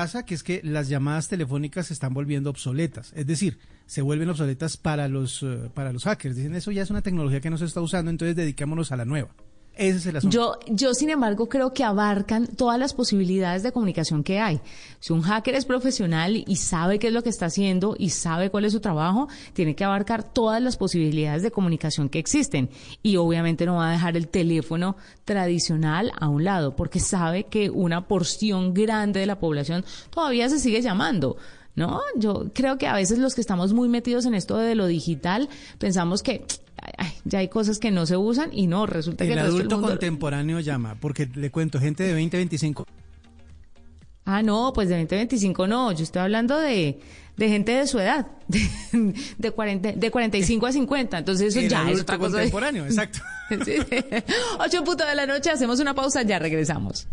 pasa que es que las llamadas telefónicas se están volviendo obsoletas, es decir, se vuelven obsoletas para los, eh, para los hackers. Dicen, eso ya es una tecnología que no se está usando, entonces dedicémonos a la nueva. Ese es el asunto. Yo, yo, sin embargo, creo que abarcan todas las posibilidades de comunicación que hay. Si un hacker es profesional y sabe qué es lo que está haciendo y sabe cuál es su trabajo, tiene que abarcar todas las posibilidades de comunicación que existen. Y obviamente no va a dejar el teléfono tradicional a un lado, porque sabe que una porción grande de la población todavía se sigue llamando. ¿No? Yo creo que a veces los que estamos muy metidos en esto de lo digital pensamos que ya hay cosas que no se usan y no, resulta que el el adulto contemporáneo llama, porque le cuento, gente de 20, 25. Ah, no, pues de 20, 25 no, yo estoy hablando de, de gente de su edad, de, de, 40, de 45 a 50, entonces eso el ya es otra cosa. contemporáneo, exacto. Sí. 8 punto de la noche, hacemos una pausa, ya regresamos.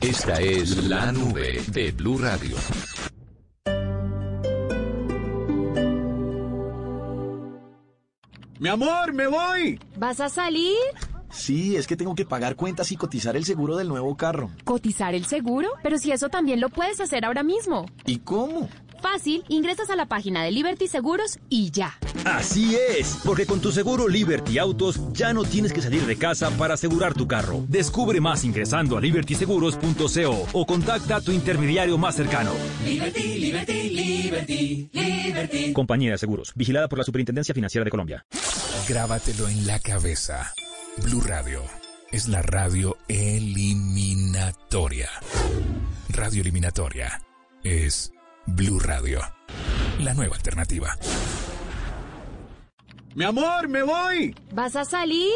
Esta es la nube de Blue Radio. Mi amor, me voy. ¿Vas a salir? Sí, es que tengo que pagar cuentas y cotizar el seguro del nuevo carro. ¿Cotizar el seguro? Pero si eso también lo puedes hacer ahora mismo. ¿Y cómo? Fácil, ingresas a la página de Liberty Seguros y ya. Así es, porque con tu seguro Liberty Autos ya no tienes que salir de casa para asegurar tu carro. Descubre más ingresando a libertyseguros.co o contacta a tu intermediario más cercano. Liberty, Liberty, Liberty, Liberty. Compañía de Seguros, vigilada por la Superintendencia Financiera de Colombia. Grábatelo en la cabeza. Blue Radio es la radio eliminatoria. Radio eliminatoria es Blue Radio, la nueva alternativa. Mi amor, me voy. ¿Vas a salir?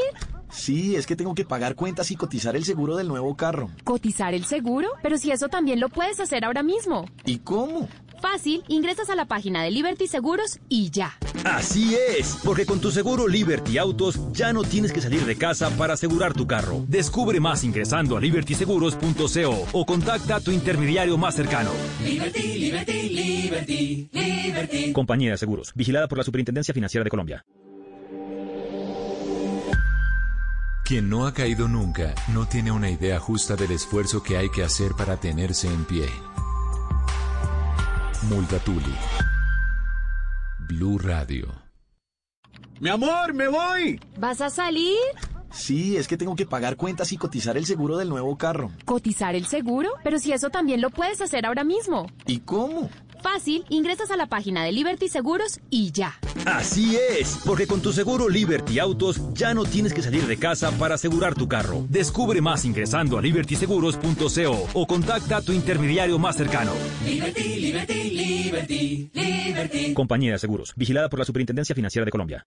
Sí, es que tengo que pagar cuentas y cotizar el seguro del nuevo carro. ¿Cotizar el seguro? Pero si eso también lo puedes hacer ahora mismo. ¿Y cómo? Fácil, ingresas a la página de Liberty Seguros y ya. Así es, porque con tu seguro Liberty Autos ya no tienes que salir de casa para asegurar tu carro. Descubre más ingresando a libertyseguros.co o contacta a tu intermediario más cercano. Liberty, Liberty, Liberty, Liberty. Compañía de Seguros, vigilada por la Superintendencia Financiera de Colombia. Quien no ha caído nunca no tiene una idea justa del esfuerzo que hay que hacer para tenerse en pie. Multatuli. Blue Radio. Mi amor, me voy. ¿Vas a salir? Sí, es que tengo que pagar cuentas y cotizar el seguro del nuevo carro. ¿Cotizar el seguro? Pero si eso también lo puedes hacer ahora mismo. ¿Y cómo? Fácil, ingresas a la página de Liberty Seguros y ya. Así es, porque con tu seguro Liberty Autos ya no tienes que salir de casa para asegurar tu carro. Descubre más ingresando a libertyseguros.co o contacta a tu intermediario más cercano. Liberty, Liberty, Liberty, Liberty. Compañía de Seguros, vigilada por la Superintendencia Financiera de Colombia.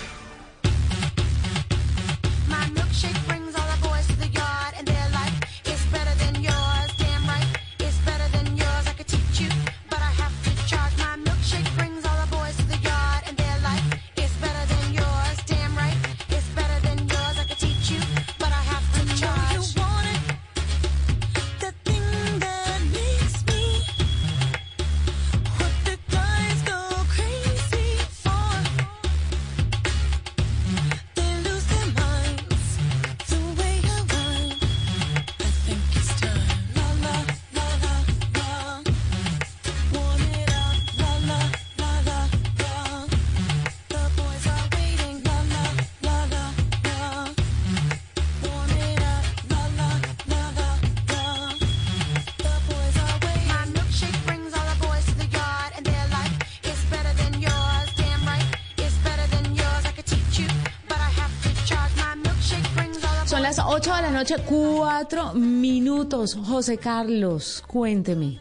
8 de la noche, 4 minutos. José Carlos, cuénteme.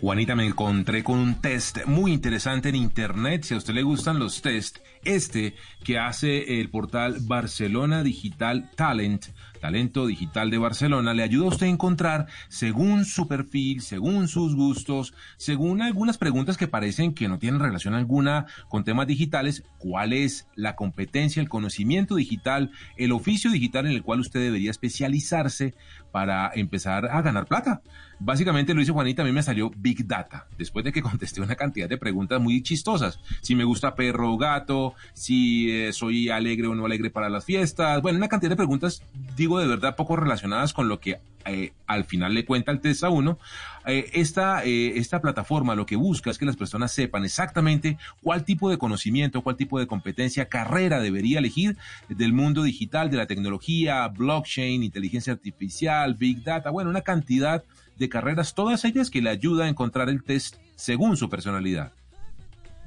Juanita, me encontré con un test muy interesante en internet. Si a usted le gustan los test, este que hace el portal Barcelona Digital Talent, talento digital de Barcelona, le ayuda a usted a encontrar, según su perfil, según sus gustos, según algunas preguntas que parecen que no tienen relación alguna con temas digitales, cuál es la competencia, el conocimiento digital, el oficio digital en el cual usted debería especializarse para empezar a ganar plata. Básicamente lo dice Juanita, a mí me salió Big Data, después de que contesté una cantidad de preguntas muy chistosas. Si me gusta perro o gato, si eh, soy alegre o no alegre para las fiestas. Bueno, una cantidad de preguntas, digo de verdad, poco relacionadas con lo que eh, al final le cuenta el test a uno. Eh, esta, eh, esta plataforma lo que busca es que las personas sepan exactamente cuál tipo de conocimiento, cuál tipo de competencia, carrera debería elegir del mundo digital, de la tecnología, blockchain, inteligencia artificial, big data, bueno, una cantidad de carreras, todas ellas que le ayuda a encontrar el test según su personalidad.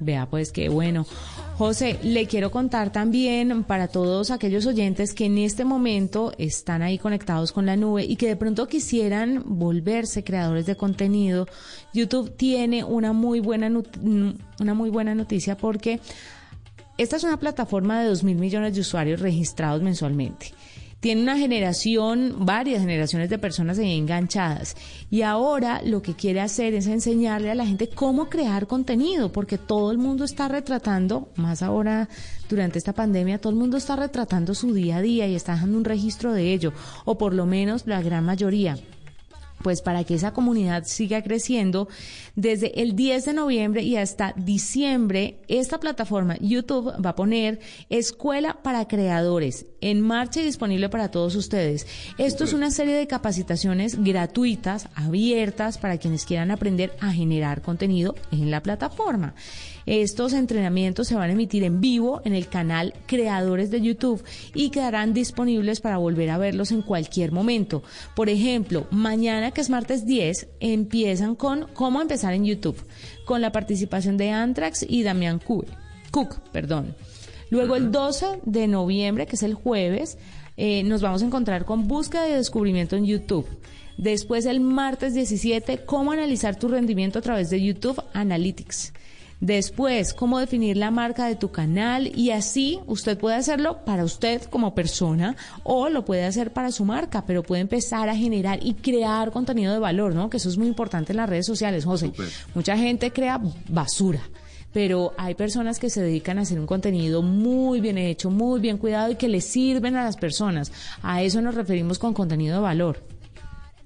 Vea, pues qué bueno. José, le quiero contar también para todos aquellos oyentes que en este momento están ahí conectados con la nube y que de pronto quisieran volverse creadores de contenido. YouTube tiene una muy buena, una muy buena noticia porque esta es una plataforma de 2 mil millones de usuarios registrados mensualmente tiene una generación, varias generaciones de personas ahí enganchadas. Y ahora lo que quiere hacer es enseñarle a la gente cómo crear contenido, porque todo el mundo está retratando, más ahora durante esta pandemia, todo el mundo está retratando su día a día y está dejando un registro de ello, o por lo menos la gran mayoría pues para que esa comunidad siga creciendo, desde el 10 de noviembre y hasta diciembre, esta plataforma YouTube va a poner Escuela para Creadores en marcha y disponible para todos ustedes. Esto es una serie de capacitaciones gratuitas, abiertas, para quienes quieran aprender a generar contenido en la plataforma. Estos entrenamientos se van a emitir en vivo en el canal Creadores de YouTube y quedarán disponibles para volver a verlos en cualquier momento. Por ejemplo, mañana que es martes 10, empiezan con cómo empezar en YouTube, con la participación de Antrax y Damián Cook. Cook perdón. Luego el 12 de noviembre, que es el jueves, eh, nos vamos a encontrar con búsqueda y descubrimiento en YouTube. Después el martes 17, cómo analizar tu rendimiento a través de YouTube Analytics. Después, cómo definir la marca de tu canal y así usted puede hacerlo para usted como persona o lo puede hacer para su marca, pero puede empezar a generar y crear contenido de valor, ¿no? Que eso es muy importante en las redes sociales, José. Mucha gente crea basura. Pero hay personas que se dedican a hacer un contenido muy bien hecho, muy bien cuidado y que le sirven a las personas. A eso nos referimos con contenido de valor.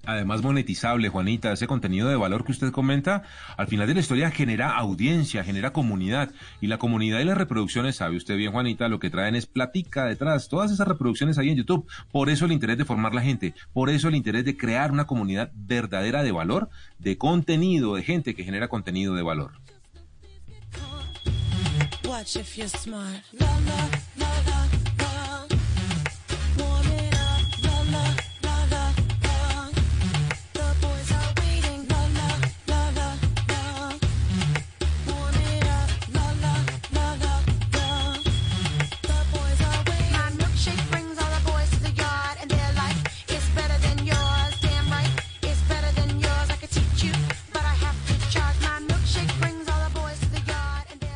además monetizable, Juanita, ese contenido de valor que usted comenta, al final de la historia genera audiencia, genera comunidad. Y la comunidad y las reproducciones, sabe usted bien, Juanita, lo que traen es platica detrás. Todas esas reproducciones ahí en YouTube. Por eso el interés de formar la gente, por eso el interés de crear una comunidad verdadera de valor, de contenido, de gente que genera contenido de valor. Watch if you're smart. La la la.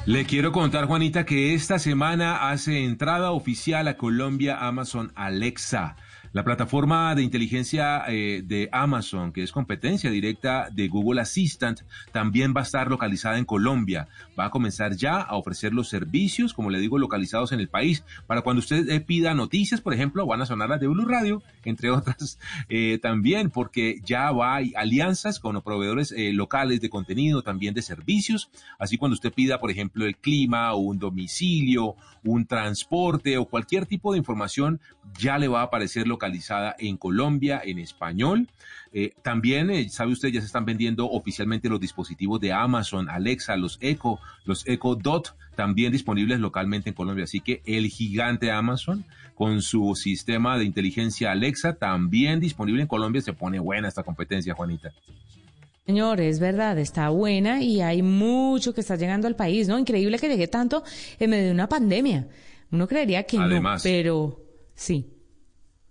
Le quiero contar, Juanita, que esta semana hace entrada oficial a Colombia Amazon Alexa. La plataforma de inteligencia eh, de Amazon, que es competencia directa de Google Assistant, también va a estar localizada en Colombia. Va a comenzar ya a ofrecer los servicios, como le digo, localizados en el país. Para cuando usted eh, pida noticias, por ejemplo, van a sonar las de Blue Radio, entre otras eh, también, porque ya va hay alianzas con proveedores eh, locales de contenido, también de servicios. Así cuando usted pida, por ejemplo, el clima o un domicilio, un transporte o cualquier tipo de información, ya le va a aparecer localizada en Colombia en español. Eh, también, eh, sabe usted, ya se están vendiendo oficialmente los dispositivos de Amazon, Alexa, los Echo, los Echo Dot, también disponibles localmente en Colombia. Así que el gigante Amazon, con su sistema de inteligencia Alexa, también disponible en Colombia, se pone buena esta competencia, Juanita. Señor, es verdad, está buena y hay mucho que está llegando al país, ¿no? Increíble que llegue tanto en medio de una pandemia. Uno creería que Además. no, pero sí.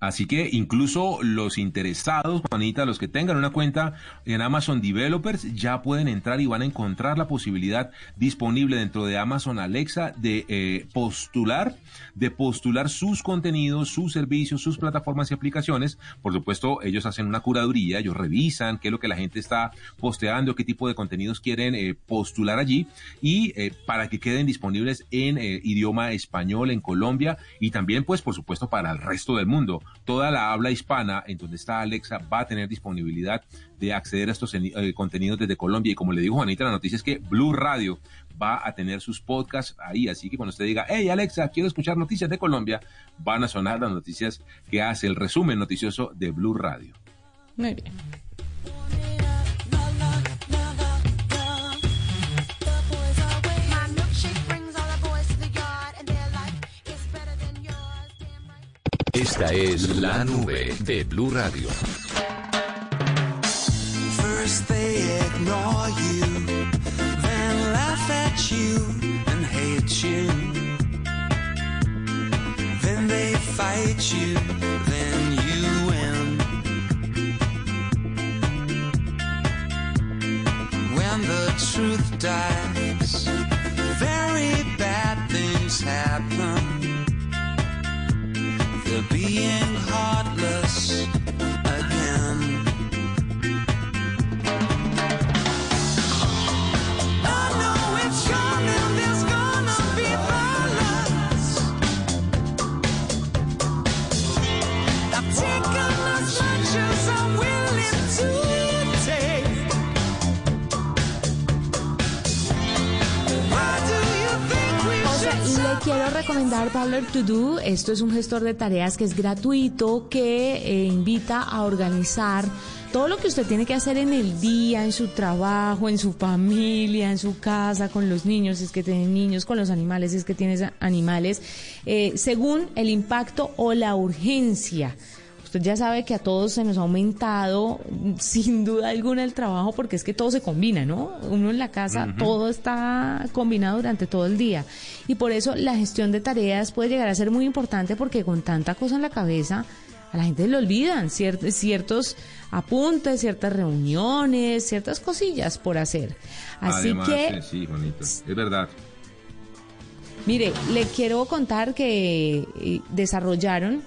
Así que incluso los interesados, Juanita, los que tengan una cuenta en Amazon Developers, ya pueden entrar y van a encontrar la posibilidad disponible dentro de Amazon Alexa de eh, postular, de postular sus contenidos, sus servicios, sus plataformas y aplicaciones. Por supuesto, ellos hacen una curaduría, ellos revisan qué es lo que la gente está posteando, qué tipo de contenidos quieren eh, postular allí y eh, para que queden disponibles en eh, idioma español en Colombia y también, pues, por supuesto, para el resto del mundo. Toda la habla hispana en donde está Alexa va a tener disponibilidad de acceder a estos eh, contenidos desde Colombia. Y como le dijo Juanita, la noticia es que Blue Radio va a tener sus podcasts ahí. Así que cuando usted diga, hey Alexa, quiero escuchar noticias de Colombia, van a sonar las noticias que hace el resumen noticioso de Blue Radio. Muy bien. Esta es la nube de Blue Radio. First they ignore you, then laugh at you and hate you. Then they fight you, then you win. When the truth dies, very bad things happen bien. Recomendar Tabler To Do. Esto es un gestor de tareas que es gratuito, que eh, invita a organizar todo lo que usted tiene que hacer en el día, en su trabajo, en su familia, en su casa, con los niños, si es que tiene niños, con los animales, si es que tienes animales, eh, según el impacto o la urgencia. Usted ya sabe que a todos se nos ha aumentado sin duda alguna el trabajo porque es que todo se combina, ¿no? Uno en la casa, todo está combinado durante todo el día. Y por eso la gestión de tareas puede llegar a ser muy importante porque con tanta cosa en la cabeza a la gente le olvidan cier- ciertos apuntes, ciertas reuniones, ciertas cosillas por hacer. Así Además, que... eh, sí, Juanita, es verdad. Mire, le quiero contar que eh, desarrollaron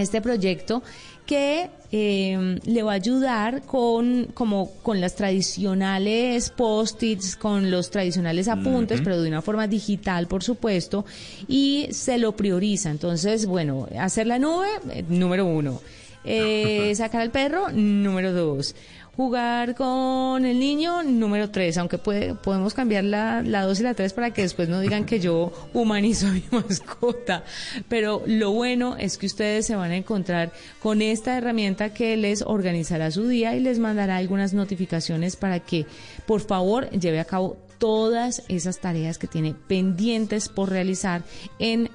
este proyecto que eh, le va a ayudar con como con las tradicionales post-its, con los tradicionales apuntes, pero de una forma digital, por supuesto, y se lo prioriza. Entonces, bueno, hacer la nube, eh, número uno. Eh, sacar al perro, número dos. Jugar con el niño, número tres, aunque puede, podemos cambiar la, la dos y la tres para que después no digan que yo humanizo a mi mascota. Pero lo bueno es que ustedes se van a encontrar con esta herramienta que les organizará su día y les mandará algunas notificaciones para que, por favor, lleve a cabo todas esas tareas que tiene pendientes por realizar en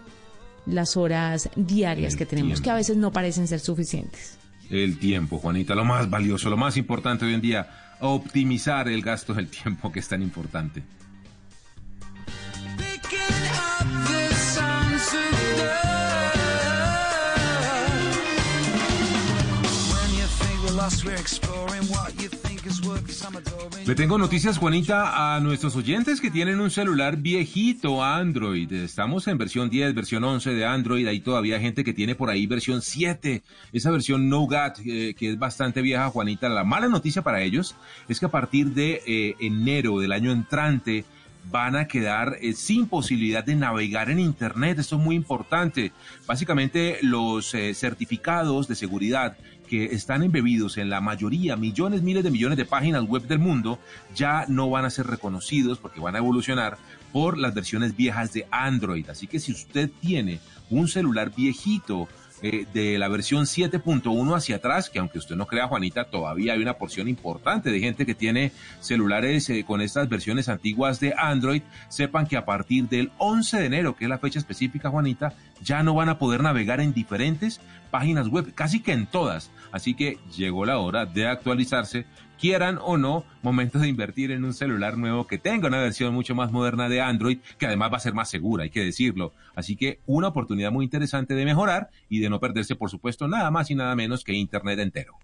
las horas diarias que tenemos, que a veces no parecen ser suficientes. El tiempo, Juanita, lo más valioso, lo más importante hoy en día, optimizar el gasto del tiempo que es tan importante. Le tengo noticias, Juanita, a nuestros oyentes que tienen un celular viejito Android. Estamos en versión 10, versión 11 de Android. Hay todavía gente que tiene por ahí versión 7, esa versión Nougat, eh, que es bastante vieja, Juanita. La mala noticia para ellos es que a partir de eh, enero del año entrante, van a quedar eh, sin posibilidad de navegar en Internet. Esto es muy importante. Básicamente los certificados de seguridad que están embebidos en la mayoría, millones, miles de millones de páginas web del mundo, ya no van a ser reconocidos porque van a evolucionar por las versiones viejas de Android. Así que si usted tiene un celular viejito, eh, de la versión 7.1 hacia atrás, que aunque usted no crea, Juanita, todavía hay una porción importante de gente que tiene celulares eh, con estas versiones antiguas de Android, sepan que a partir del 11 de enero, que es la fecha específica, Juanita, ya no van a poder navegar en diferentes páginas web, casi que en todas. Así que llegó la hora de actualizarse, quieran o no, momento de invertir en un celular nuevo que tenga una versión mucho más moderna de Android, que además va a ser más segura, hay que decirlo. Así que una oportunidad muy interesante de mejorar y de no perderse, por supuesto, nada más y nada menos que Internet entero.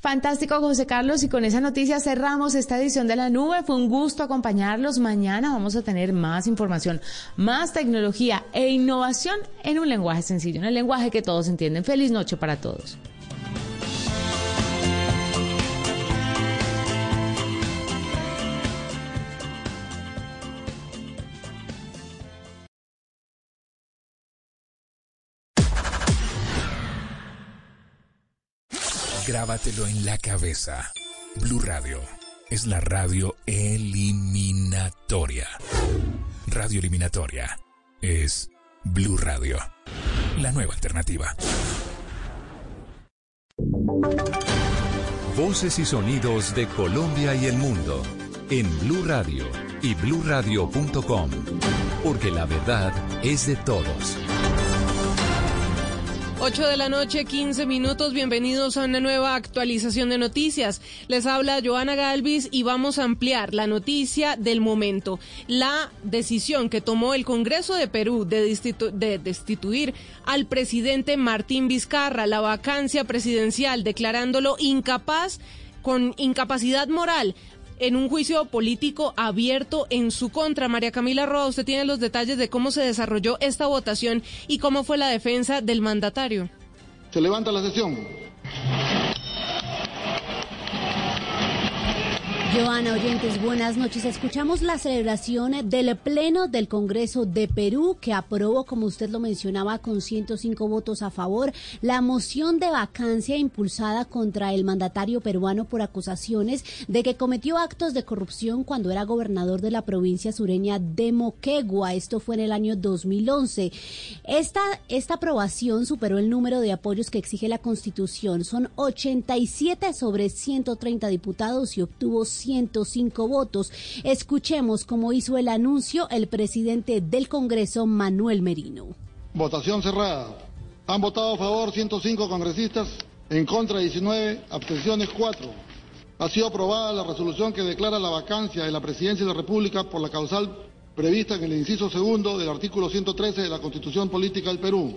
Fantástico, José Carlos. Y con esa noticia cerramos esta edición de la nube. Fue un gusto acompañarlos. Mañana vamos a tener más información, más tecnología e innovación en un lenguaje sencillo, en el lenguaje que todos entienden. Feliz noche para todos. Grábatelo en la cabeza. Blue Radio es la radio eliminatoria. Radio eliminatoria es Blue Radio, la nueva alternativa. Voces y sonidos de Colombia y el mundo en Blue Radio y bluradio.com, porque la verdad es de todos. 8 de la noche, 15 minutos. Bienvenidos a una nueva actualización de noticias. Les habla Joana Galvis y vamos a ampliar la noticia del momento. La decisión que tomó el Congreso de Perú de, de destituir al presidente Martín Vizcarra, la vacancia presidencial, declarándolo incapaz con incapacidad moral en un juicio político abierto en su contra. María Camila Roa, usted tiene los detalles de cómo se desarrolló esta votación y cómo fue la defensa del mandatario. Se levanta la sesión. Joana Oyentes, buenas noches. Escuchamos la celebración del Pleno del Congreso de Perú que aprobó, como usted lo mencionaba, con 105 votos a favor, la moción de vacancia impulsada contra el mandatario peruano por acusaciones de que cometió actos de corrupción cuando era gobernador de la provincia sureña de Moquegua. Esto fue en el año 2011. Esta, esta aprobación superó el número de apoyos que exige la Constitución. Son 87 sobre 130 diputados y obtuvo 105 votos. Escuchemos cómo hizo el anuncio el presidente del Congreso, Manuel Merino. Votación cerrada. Han votado a favor 105 congresistas, en contra 19, abstenciones 4. Ha sido aprobada la resolución que declara la vacancia de la presidencia de la República por la causal prevista en el inciso segundo del artículo 113 de la Constitución Política del Perú.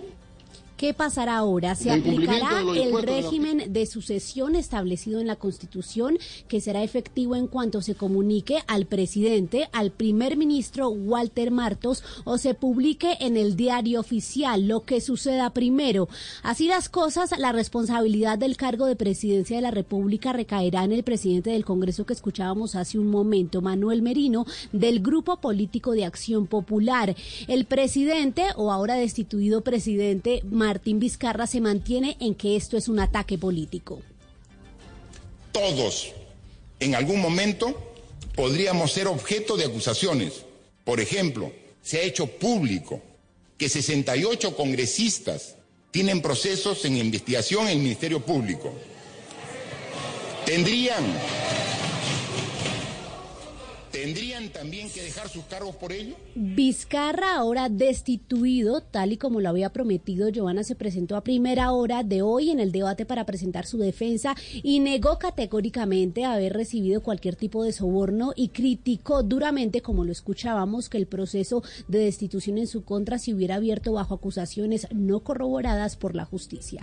¿Qué pasará ahora? Se aplicará el régimen de sucesión establecido en la Constitución, que será efectivo en cuanto se comunique al presidente, al primer ministro Walter Martos o se publique en el diario oficial, lo que suceda primero. Así las cosas, la responsabilidad del cargo de presidencia de la República recaerá en el presidente del Congreso que escuchábamos hace un momento, Manuel Merino, del Grupo Político de Acción Popular. El presidente, o ahora destituido presidente, Martín Vizcarra, se mantiene en que esto es un ataque político. Todos, en algún momento, podríamos ser objeto de acusaciones. Por ejemplo, se ha hecho público que 68 congresistas tienen procesos en investigación en el Ministerio Público. Tendrían, tendrían también que dejar sus cargos por ello. Vizcarra, ahora destituido, tal y como lo había prometido, Giovanna se presentó a primera hora de hoy en el debate para presentar su defensa y negó categóricamente haber recibido cualquier tipo de soborno y criticó duramente, como lo escuchábamos, que el proceso de destitución en su contra se hubiera abierto bajo acusaciones no corroboradas por la justicia.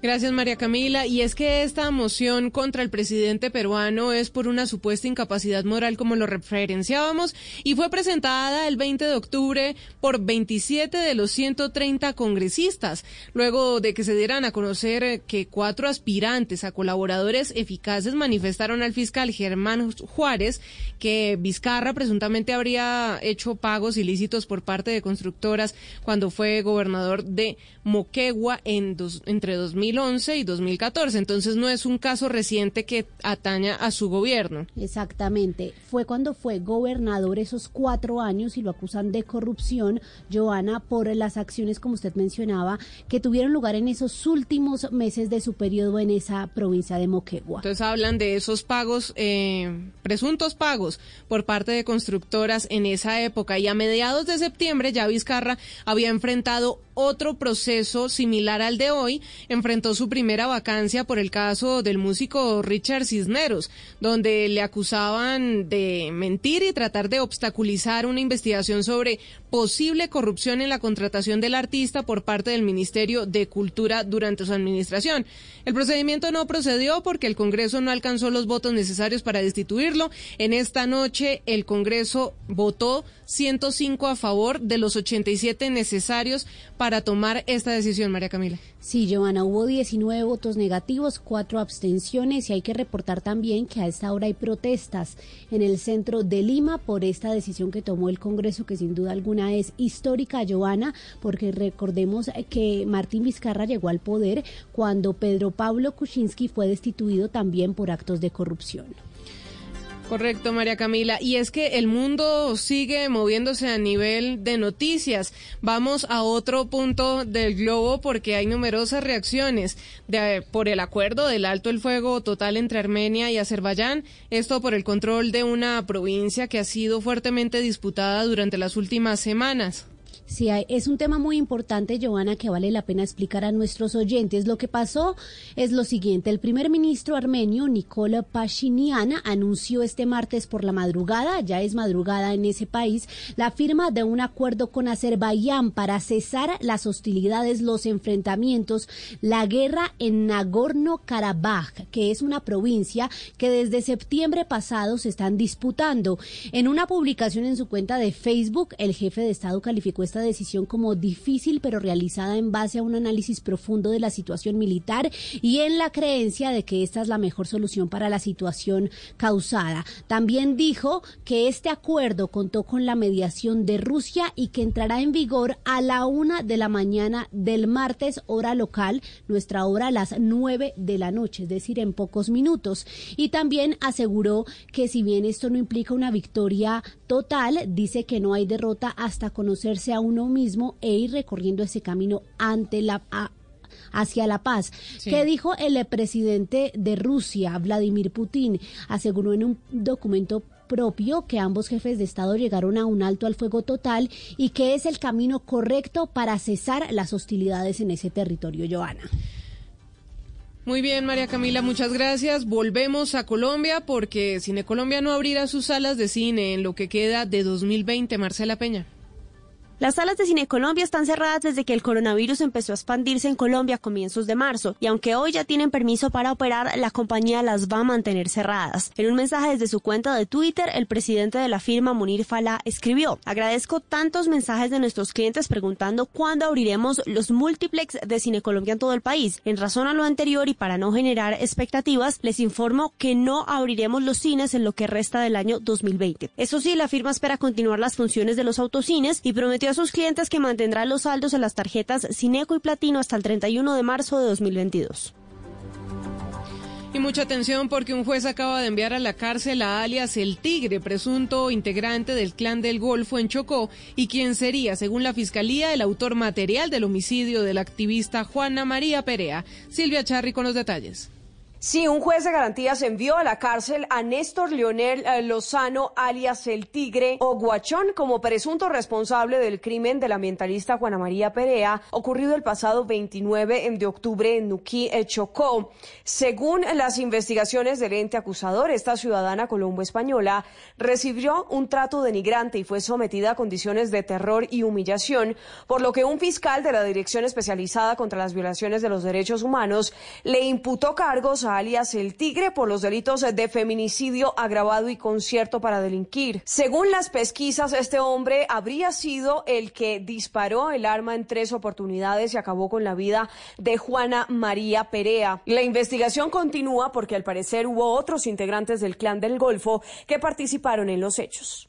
Gracias, María Camila. Y es que esta moción contra el presidente peruano es por una supuesta incapacidad moral, como lo referenciábamos, y fue presentada el 20 de octubre por 27 de los 130 congresistas, luego de que se dieran a conocer eh, que cuatro aspirantes a colaboradores eficaces manifestaron al fiscal Germán Juárez que Vizcarra presuntamente habría hecho pagos ilícitos por parte de constructoras cuando fue gobernador de Moquegua en dos- entre 2000 2011 y 2014. Entonces no es un caso reciente que ataña a su gobierno. Exactamente. Fue cuando fue gobernador esos cuatro años y lo acusan de corrupción, Joana, por las acciones, como usted mencionaba, que tuvieron lugar en esos últimos meses de su periodo en esa provincia de Moquegua. Entonces hablan de esos pagos, eh, presuntos pagos por parte de constructoras en esa época. Y a mediados de septiembre ya Vizcarra había enfrentado otro proceso similar al de hoy. Enfrentó su primera vacancia por el caso del músico Richard Cisneros, donde le acusaban de mentir y tratar de obstaculizar una investigación sobre posible corrupción en la contratación del artista por parte del Ministerio de Cultura durante su administración. El procedimiento no procedió porque el Congreso no alcanzó los votos necesarios para destituirlo. En esta noche el Congreso votó 105 a favor de los 87 necesarios para tomar esta decisión, María Camila. Sí, Joana, hubo 19 votos negativos, cuatro abstenciones y hay que reportar también que a esta hora hay protestas en el centro de Lima por esta decisión que tomó el Congreso, que sin duda alguna es histórica, Joana, porque recordemos que Martín Vizcarra llegó al poder cuando Pedro Pablo Kuczynski fue destituido también por actos de corrupción. Correcto, María Camila. Y es que el mundo sigue moviéndose a nivel de noticias. Vamos a otro punto del globo porque hay numerosas reacciones de, por el acuerdo del alto el fuego total entre Armenia y Azerbaiyán. Esto por el control de una provincia que ha sido fuertemente disputada durante las últimas semanas. Sí, es un tema muy importante, Joana, que vale la pena explicar a nuestros oyentes. Lo que pasó es lo siguiente. El primer ministro armenio, Nicola Pashinyan, anunció este martes por la madrugada, ya es madrugada en ese país, la firma de un acuerdo con Azerbaiyán para cesar las hostilidades, los enfrentamientos, la guerra en Nagorno-Karabaj, que es una provincia que desde septiembre pasado se están disputando. En una publicación en su cuenta de Facebook, el jefe de Estado calificó esta decisión como difícil, pero realizada en base a un análisis profundo de la situación militar y en la creencia de que esta es la mejor solución para la situación causada. También dijo que este acuerdo contó con la mediación de Rusia y que entrará en vigor a la una de la mañana del martes, hora local, nuestra hora a las nueve de la noche, es decir, en pocos minutos. Y también aseguró que si bien esto no implica una victoria total, dice que no hay derrota hasta conocerse a uno mismo e ir recorriendo ese camino ante la a- hacia la paz. Sí. ¿Qué dijo el presidente de Rusia, Vladimir Putin? Aseguró en un documento propio que ambos jefes de Estado llegaron a un alto al fuego total y que es el camino correcto para cesar las hostilidades en ese territorio, Joana. Muy bien, María Camila, muchas gracias. Volvemos a Colombia porque Cine Colombia no abrirá sus salas de cine en lo que queda de 2020. Marcela Peña. Las salas de Cine Colombia están cerradas desde que el coronavirus empezó a expandirse en Colombia a comienzos de marzo, y aunque hoy ya tienen permiso para operar, la compañía las va a mantener cerradas. En un mensaje desde su cuenta de Twitter, el presidente de la firma, Munir Fala, escribió, agradezco tantos mensajes de nuestros clientes preguntando cuándo abriremos los multiplex de Cine Colombia en todo el país. En razón a lo anterior y para no generar expectativas, les informo que no abriremos los cines en lo que resta del año 2020. Eso sí, la firma espera continuar las funciones de los autocines y prometió a sus clientes que mantendrá los saldos en las tarjetas Cineco y Platino hasta el 31 de marzo de 2022. Y mucha atención porque un juez acaba de enviar a la cárcel a alias El Tigre, presunto integrante del clan del Golfo en Chocó, y quien sería, según la fiscalía, el autor material del homicidio de la activista Juana María Perea. Silvia Charri con los detalles. Sí, un juez de garantías envió a la cárcel a Néstor Leonel eh, Lozano, alias el Tigre o Guachón, como presunto responsable del crimen del ambientalista Juana María Perea, ocurrido el pasado 29 de octubre en Nuquí, eh, Chocó. Según las investigaciones del ente acusador, esta ciudadana colombo-española recibió un trato denigrante y fue sometida a condiciones de terror y humillación, por lo que un fiscal de la Dirección Especializada contra las Violaciones de los Derechos Humanos le imputó cargos alias El Tigre por los delitos de feminicidio agravado y concierto para delinquir. Según las pesquisas, este hombre habría sido el que disparó el arma en tres oportunidades y acabó con la vida de Juana María Perea. La investigación continúa porque al parecer hubo otros integrantes del clan del Golfo que participaron en los hechos.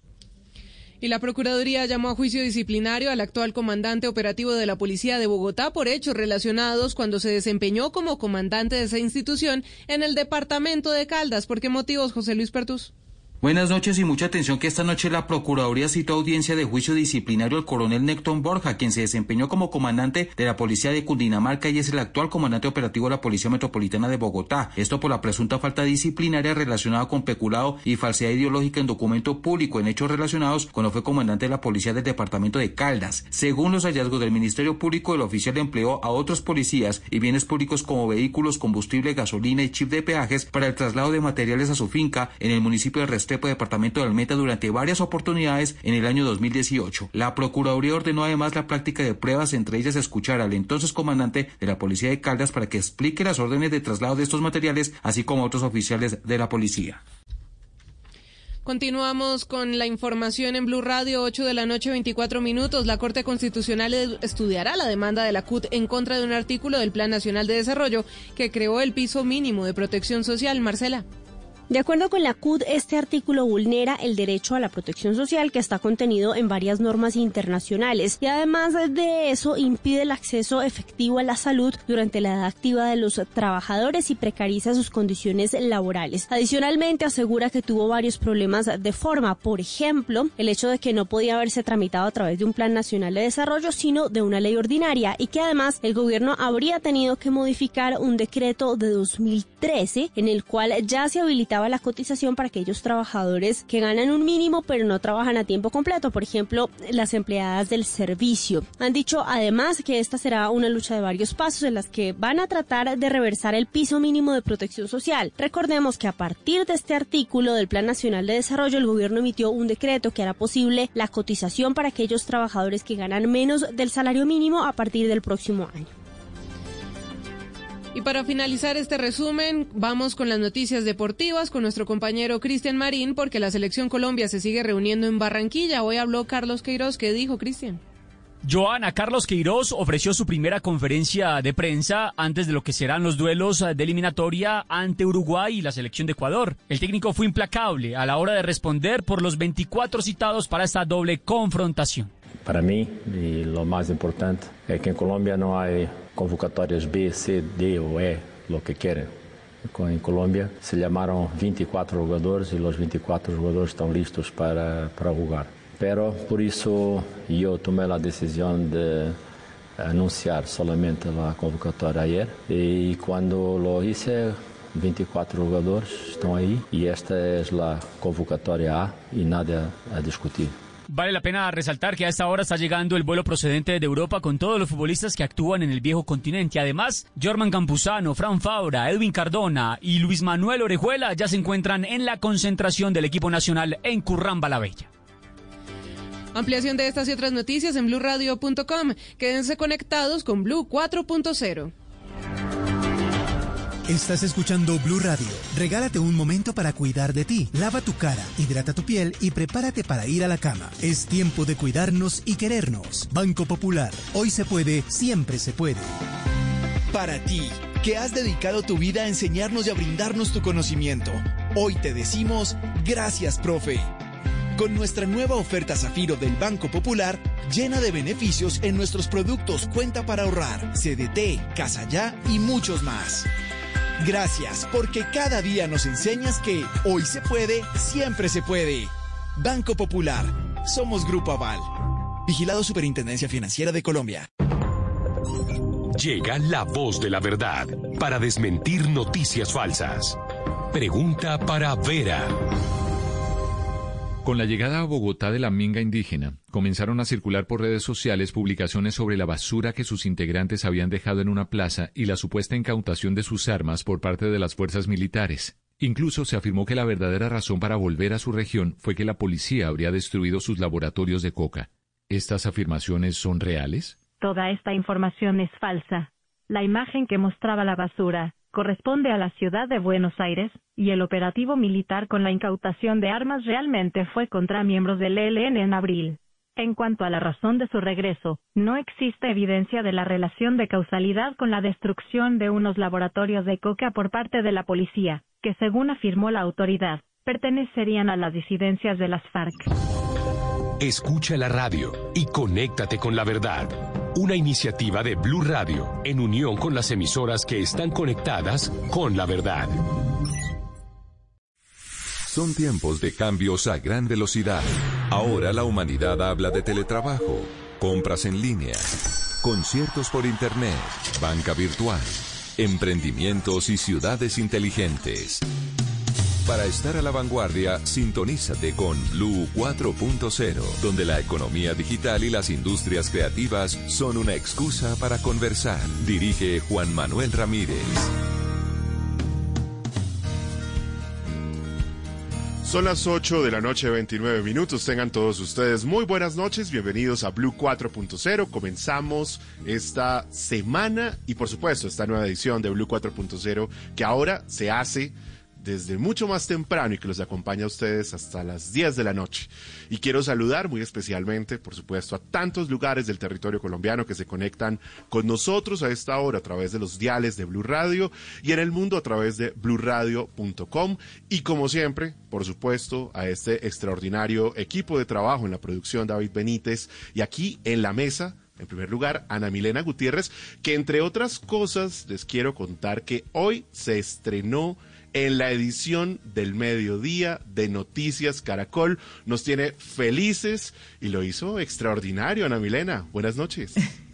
Y la Procuraduría llamó a juicio disciplinario al actual comandante operativo de la Policía de Bogotá por hechos relacionados cuando se desempeñó como comandante de esa institución en el departamento de Caldas. ¿Por qué motivos, José Luis Pertus? Buenas noches y mucha atención que esta noche la Procuraduría citó audiencia de juicio disciplinario al coronel Necton Borja, quien se desempeñó como comandante de la Policía de Cundinamarca y es el actual comandante operativo de la Policía Metropolitana de Bogotá. Esto por la presunta falta disciplinaria relacionada con peculado y falsedad ideológica en documento público en hechos relacionados cuando fue comandante de la Policía del Departamento de Caldas. Según los hallazgos del Ministerio Público, el oficial empleó a otros policías y bienes públicos como vehículos, combustible, gasolina y chip de peajes para el traslado de materiales a su finca en el municipio de departamento de Almeta, durante varias oportunidades en el año 2018. La Procuraduría ordenó además la práctica de pruebas, entre ellas escuchar al entonces comandante de la Policía de Caldas para que explique las órdenes de traslado de estos materiales, así como a otros oficiales de la policía. Continuamos con la información en Blue Radio, 8 de la noche, 24 minutos. La Corte Constitucional estudiará la demanda de la CUT en contra de un artículo del Plan Nacional de Desarrollo que creó el piso mínimo de protección social. Marcela. De acuerdo con la CUD, este artículo vulnera el derecho a la protección social que está contenido en varias normas internacionales y además de eso impide el acceso efectivo a la salud durante la edad activa de los trabajadores y precariza sus condiciones laborales. Adicionalmente asegura que tuvo varios problemas de forma, por ejemplo, el hecho de que no podía haberse tramitado a través de un plan nacional de desarrollo, sino de una ley ordinaria y que además el gobierno habría tenido que modificar un decreto de 2013 en el cual ya se habilitaba la cotización para aquellos trabajadores que ganan un mínimo pero no trabajan a tiempo completo, por ejemplo, las empleadas del servicio. Han dicho además que esta será una lucha de varios pasos en las que van a tratar de reversar el piso mínimo de protección social. Recordemos que a partir de este artículo del Plan Nacional de Desarrollo, el gobierno emitió un decreto que hará posible la cotización para aquellos trabajadores que ganan menos del salario mínimo a partir del próximo año. Y para finalizar este resumen, vamos con las noticias deportivas con nuestro compañero Cristian Marín, porque la selección Colombia se sigue reuniendo en Barranquilla. Hoy habló Carlos Queiroz. ¿Qué dijo Cristian? Joana Carlos Queiroz ofreció su primera conferencia de prensa antes de lo que serán los duelos de eliminatoria ante Uruguay y la selección de Ecuador. El técnico fue implacable a la hora de responder por los 24 citados para esta doble confrontación. Para mí, y lo más importante es que en Colombia no hay convocatorias B, C, D o E, lo que quieren. En Colombia se llamaron 24 jugadores y los 24 jugadores están listos para, para jugar. Pero por eso yo tomé la decisión de anunciar solamente la convocatoria ayer y cuando lo hice 24 jugadores están ahí y esta es la convocatoria A y nada a discutir. Vale la pena resaltar que a esta hora está llegando el vuelo procedente de Europa con todos los futbolistas que actúan en el viejo continente. Además, Jorman Campuzano, Fran Fabra, Edwin Cardona y Luis Manuel Orejuela ya se encuentran en la concentración del equipo nacional en Curramba la Bella. Ampliación de estas y otras noticias en blurradio.com. Quédense conectados con Blue 4.0. Estás escuchando Blue Radio. Regálate un momento para cuidar de ti. Lava tu cara, hidrata tu piel y prepárate para ir a la cama. Es tiempo de cuidarnos y querernos. Banco Popular. Hoy se puede, siempre se puede. Para ti, que has dedicado tu vida a enseñarnos y a brindarnos tu conocimiento, hoy te decimos gracias, profe. Con nuestra nueva oferta Zafiro del Banco Popular, llena de beneficios en nuestros productos Cuenta para ahorrar, CDT, Casa Ya y muchos más. Gracias, porque cada día nos enseñas que hoy se puede, siempre se puede. Banco Popular. Somos Grupo Aval. Vigilado Superintendencia Financiera de Colombia. Llega la voz de la verdad para desmentir noticias falsas. Pregunta para Vera. Con la llegada a Bogotá de la minga indígena, comenzaron a circular por redes sociales publicaciones sobre la basura que sus integrantes habían dejado en una plaza y la supuesta incautación de sus armas por parte de las fuerzas militares. Incluso se afirmó que la verdadera razón para volver a su región fue que la policía habría destruido sus laboratorios de coca. ¿Estas afirmaciones son reales? Toda esta información es falsa. La imagen que mostraba la basura corresponde a la ciudad de Buenos Aires y el operativo militar con la incautación de armas realmente fue contra miembros del ELN en abril. En cuanto a la razón de su regreso, no existe evidencia de la relación de causalidad con la destrucción de unos laboratorios de coca por parte de la policía, que según afirmó la autoridad, pertenecerían a las disidencias de las FARC. Escucha la radio y conéctate con la verdad. Una iniciativa de Blue Radio en unión con las emisoras que están conectadas con la verdad. Son tiempos de cambios a gran velocidad. Ahora la humanidad habla de teletrabajo, compras en línea, conciertos por internet, banca virtual, emprendimientos y ciudades inteligentes. Para estar a la vanguardia, sintonízate con Blue 4.0, donde la economía digital y las industrias creativas son una excusa para conversar. Dirige Juan Manuel Ramírez. Son las 8 de la noche, 29 minutos. Tengan todos ustedes muy buenas noches. Bienvenidos a Blue 4.0. Comenzamos esta semana y, por supuesto, esta nueva edición de Blue 4.0 que ahora se hace desde mucho más temprano y que los acompaña a ustedes hasta las 10 de la noche. Y quiero saludar muy especialmente, por supuesto, a tantos lugares del territorio colombiano que se conectan con nosotros a esta hora a través de los diales de Blue Radio y en el mundo a través de bluradio.com. Y como siempre, por supuesto, a este extraordinario equipo de trabajo en la producción David Benítez y aquí en la mesa en primer lugar, Ana Milena Gutiérrez, que entre otras cosas les quiero contar que hoy se estrenó en la edición del mediodía de Noticias Caracol. Nos tiene felices y lo hizo extraordinario, Ana Milena. Buenas noches.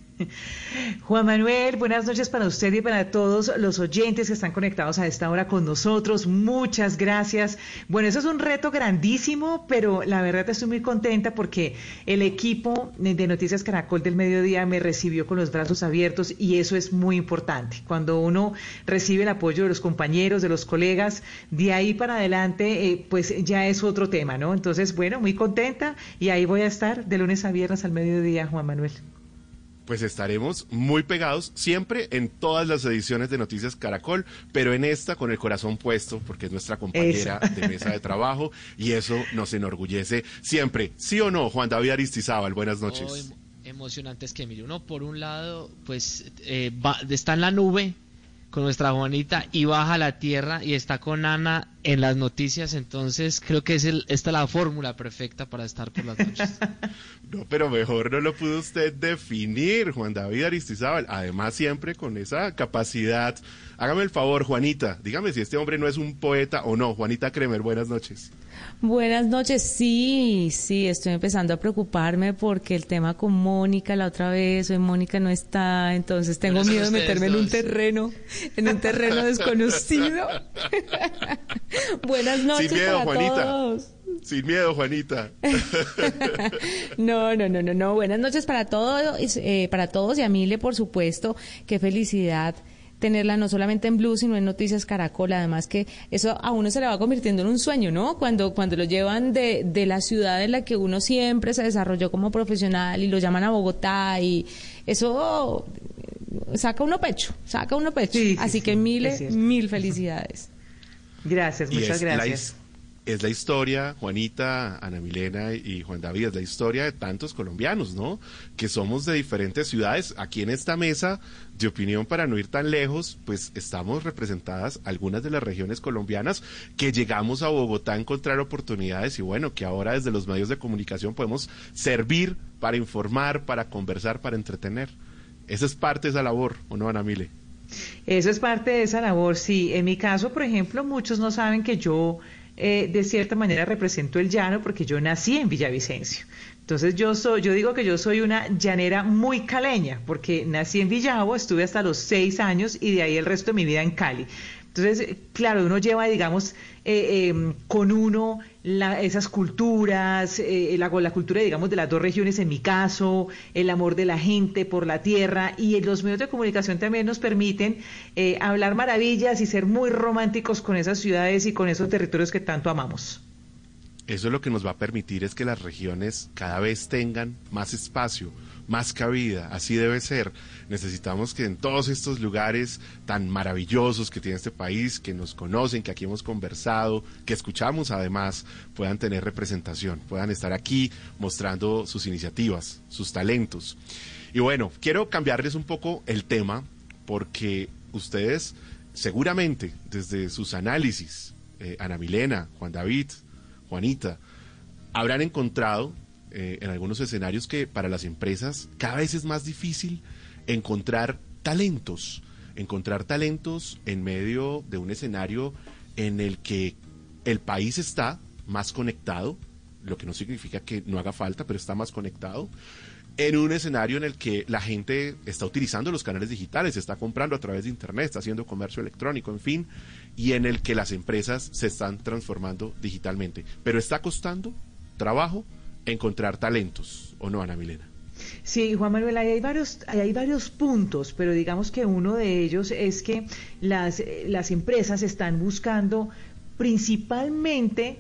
Juan Manuel, buenas noches para usted y para todos los oyentes que están conectados a esta hora con nosotros. Muchas gracias. Bueno, eso es un reto grandísimo, pero la verdad estoy muy contenta porque el equipo de Noticias Caracol del Mediodía me recibió con los brazos abiertos y eso es muy importante. Cuando uno recibe el apoyo de los compañeros, de los colegas, de ahí para adelante, eh, pues ya es otro tema, ¿no? Entonces, bueno, muy contenta y ahí voy a estar de lunes a viernes al mediodía, Juan Manuel pues estaremos muy pegados siempre en todas las ediciones de Noticias Caracol, pero en esta con el corazón puesto porque es nuestra compañera Eso. de mesa de trabajo y eso nos enorgullece siempre. ¿Sí o no, Juan David Aristizábal? Buenas noches. Oh, emo- emocionantes que Emilio. Uno, por un lado, pues eh, va- está en la nube con nuestra Juanita y baja a la tierra y está con Ana en las noticias. Entonces, creo que es el, esta es la fórmula perfecta para estar por las noches. No, pero mejor no lo pudo usted definir, Juan David Aristizábal. Además, siempre con esa capacidad. Hágame el favor, Juanita, dígame si este hombre no es un poeta o no. Juanita Kremer, buenas noches. Buenas noches, sí, sí, estoy empezando a preocuparme porque el tema con Mónica la otra vez, hoy Mónica no está, entonces tengo miedo de meterme en un terreno, en un terreno desconocido. Buenas noches Sin miedo, para Juanita. todos. Sin miedo, Juanita. No, no, no, no, no. Buenas noches para todos, eh, para todos y a Mile, por supuesto. Qué felicidad tenerla no solamente en Blue, sino en Noticias Caracol. Además que eso a uno se le va convirtiendo en un sueño, ¿no? Cuando, cuando lo llevan de, de la ciudad en la que uno siempre se desarrolló como profesional y lo llaman a Bogotá y eso saca uno pecho, saca uno pecho. Así que cierto. mil felicidades. Gracias, Y muchas gracias. Es la historia, Juanita, Ana Milena y Juan David, es la historia de tantos colombianos, ¿no? Que somos de diferentes ciudades. Aquí en esta mesa de opinión, para no ir tan lejos, pues estamos representadas algunas de las regiones colombianas que llegamos a Bogotá a encontrar oportunidades y bueno, que ahora desde los medios de comunicación podemos servir para informar, para conversar, para entretener. Esa es parte de esa labor, ¿o no, Ana Mile? Eso es parte de esa labor, sí. En mi caso, por ejemplo, muchos no saben que yo eh, de cierta manera represento el llano porque yo nací en Villavicencio. Entonces yo soy, yo digo que yo soy una llanera muy caleña porque nací en Villavo, estuve hasta los seis años y de ahí el resto de mi vida en Cali. Entonces, eh, claro, uno lleva, digamos, eh, eh, con uno la- esas culturas, eh, la, la cultura, digamos, de las dos regiones en mi caso, el amor de la gente por la tierra y los medios de comunicación también nos permiten eh, hablar maravillas y ser muy románticos con esas ciudades y con esos territorios que tanto amamos. Eso lo que nos va a permitir es que las regiones cada vez tengan más espacio, más cabida, así debe ser. Necesitamos que en todos estos lugares tan maravillosos que tiene este país, que nos conocen, que aquí hemos conversado, que escuchamos además, puedan tener representación, puedan estar aquí mostrando sus iniciativas, sus talentos. Y bueno, quiero cambiarles un poco el tema porque ustedes seguramente desde sus análisis, eh, Ana Milena, Juan David, Juanita, habrán encontrado eh, en algunos escenarios que para las empresas cada vez es más difícil encontrar talentos, encontrar talentos en medio de un escenario en el que el país está más conectado, lo que no significa que no haga falta, pero está más conectado, en un escenario en el que la gente está utilizando los canales digitales, está comprando a través de Internet, está haciendo comercio electrónico, en fin, y en el que las empresas se están transformando digitalmente. Pero está costando trabajo encontrar talentos, ¿o no, Ana Milena? Sí, Juan Manuel, hay varios, hay varios puntos, pero digamos que uno de ellos es que las, las empresas están buscando principalmente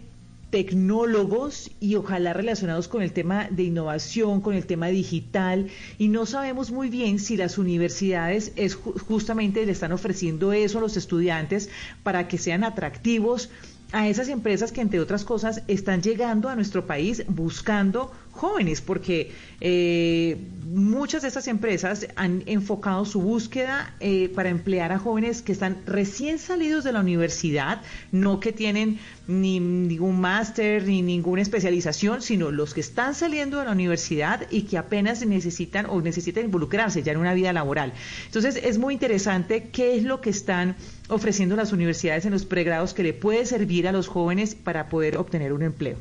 tecnólogos y ojalá relacionados con el tema de innovación, con el tema digital, y no sabemos muy bien si las universidades es justamente le están ofreciendo eso a los estudiantes para que sean atractivos a esas empresas que, entre otras cosas, están llegando a nuestro país buscando jóvenes, porque eh, muchas de estas empresas han enfocado su búsqueda eh, para emplear a jóvenes que están recién salidos de la universidad, no que tienen ni ningún máster ni ninguna especialización, sino los que están saliendo de la universidad y que apenas necesitan o necesitan involucrarse ya en una vida laboral. Entonces es muy interesante qué es lo que están ofreciendo las universidades en los pregrados que le puede servir a los jóvenes para poder obtener un empleo.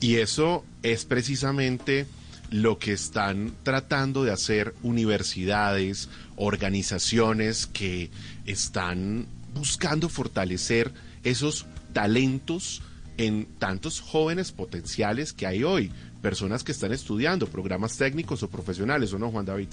Y eso es precisamente lo que están tratando de hacer universidades, organizaciones que están buscando fortalecer esos talentos en tantos jóvenes potenciales que hay hoy, personas que están estudiando programas técnicos o profesionales, ¿o no, Juan David?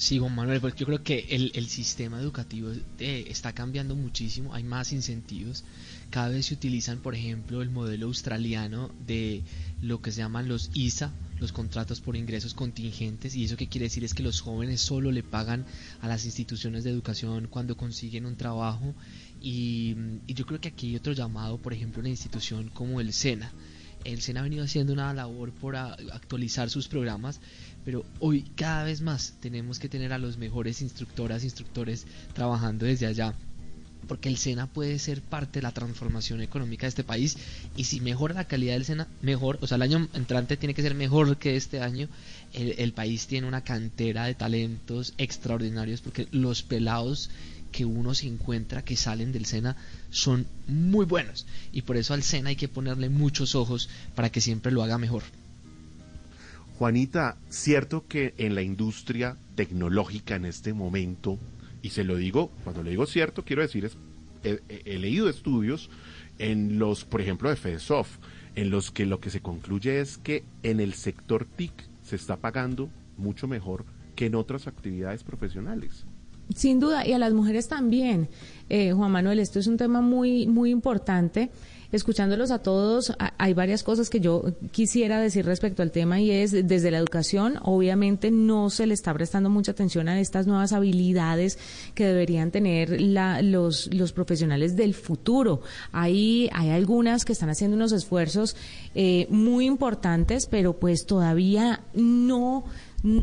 Sí, Juan Manuel, porque yo creo que el, el sistema educativo eh, está cambiando muchísimo, hay más incentivos. Cada vez se utilizan, por ejemplo, el modelo australiano de lo que se llaman los ISA, los contratos por ingresos contingentes, y eso que quiere decir es que los jóvenes solo le pagan a las instituciones de educación cuando consiguen un trabajo. Y, y yo creo que aquí hay otro llamado, por ejemplo, una institución como el SENA. El SENA ha venido haciendo una labor por actualizar sus programas pero hoy cada vez más tenemos que tener a los mejores instructoras, instructores trabajando desde allá porque el SENA puede ser parte de la transformación económica de este país y si mejora la calidad del SENA, mejor, o sea, el año entrante tiene que ser mejor que este año, el, país tiene una cantera de talentos extraordinarios porque los pelados que uno se encuentra que salen del SENA son muy buenos y por eso al SENA hay que ponerle muchos ojos para que siempre lo haga mejor. Juanita, cierto que en la industria tecnológica en este momento, y se lo digo, cuando le digo cierto, quiero decir, es, he, leído estudios en los, por ejemplo, de FEDESOF, en los que lo que se concluye es que en el sector TIC se está pagando mucho mejor que en otras actividades profesionales. Sin duda, y a las mujeres también. Eh, Juan Manuel, esto es un tema muy, muy importante escuchándolos a todos, hay varias cosas que yo quisiera decir respecto al tema y es desde la educación, obviamente no se le está prestando mucha atención a estas nuevas habilidades que deberían tener los, los profesionales del futuro. Hay, hay algunas que están haciendo unos esfuerzos eh, muy importantes, pero pues todavía no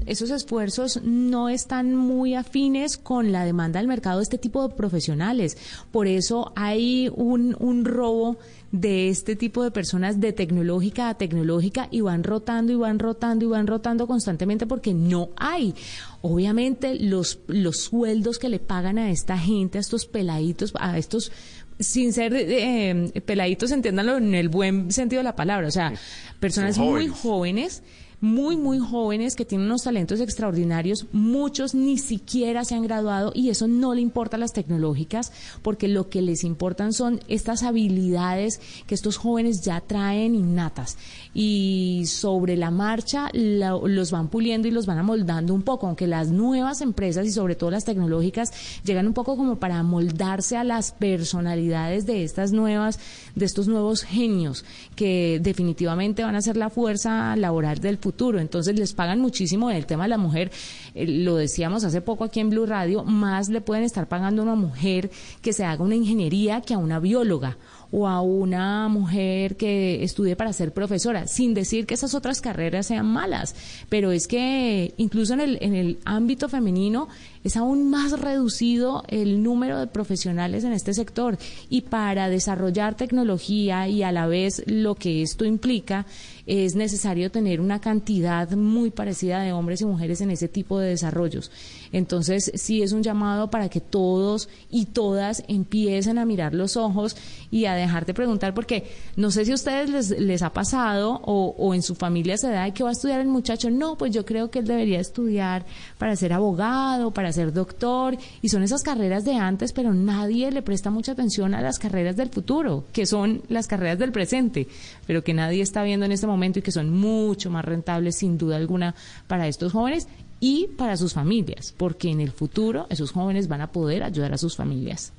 esos esfuerzos no están muy afines con la demanda del mercado de este tipo de profesionales. Por eso hay un, un robo de este tipo de personas de tecnológica a tecnológica y van rotando y van rotando y van rotando constantemente porque no hay. Obviamente los, los sueldos que le pagan a esta gente, a estos peladitos, a estos sin ser eh, peladitos, entiéndanlo en el buen sentido de la palabra, o sea, personas muy jóvenes muy, muy jóvenes que tienen unos talentos extraordinarios, muchos ni siquiera se han graduado y eso no le importa a las tecnológicas porque lo que les importan son estas habilidades que estos jóvenes ya traen innatas y sobre la marcha los van puliendo y los van amoldando un poco, aunque las nuevas empresas y sobre todo las tecnológicas llegan un poco como para amoldarse a las personalidades de estas nuevas, de estos nuevos genios que definitivamente van a ser la fuerza laboral del futuro. Entonces les pagan muchísimo el tema de la mujer, eh, lo decíamos hace poco aquí en Blue Radio, más le pueden estar pagando a una mujer que se haga una ingeniería que a una bióloga o a una mujer que estudie para ser profesora, sin decir que esas otras carreras sean malas, pero es que incluso en el, en el ámbito femenino es aún más reducido el número de profesionales en este sector. Y para desarrollar tecnología y a la vez lo que esto implica es necesario tener una cantidad muy parecida de hombres y mujeres en ese tipo de desarrollos. Entonces, sí es un llamado para que todos y todas empiecen a mirar los ojos y a dejar de preguntar, porque no sé si a ustedes les, les ha pasado o, o en su familia se da que va a estudiar el muchacho. No, pues yo creo que él debería estudiar para ser abogado, para ser doctor, y son esas carreras de antes, pero nadie le presta mucha atención a las carreras del futuro, que son las carreras del presente, pero que nadie está viendo en este momento y que son mucho más rentables sin duda alguna para estos jóvenes y para sus familias, porque en el futuro esos jóvenes van a poder ayudar a sus familias.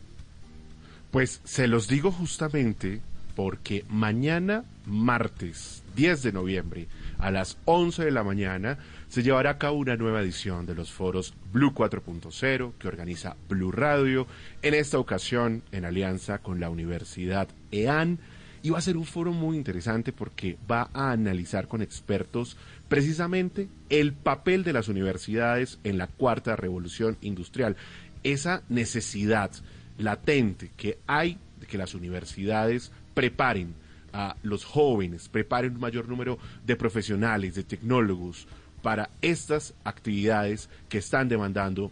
Pues se los digo justamente porque mañana, martes 10 de noviembre, a las 11 de la mañana, se llevará a cabo una nueva edición de los foros Blue 4.0 que organiza Blue Radio, en esta ocasión en alianza con la Universidad EAN y va a ser un foro muy interesante porque va a analizar con expertos precisamente el papel de las universidades en la cuarta revolución industrial, esa necesidad latente que hay de que las universidades preparen a los jóvenes, preparen un mayor número de profesionales, de tecnólogos para estas actividades que están demandando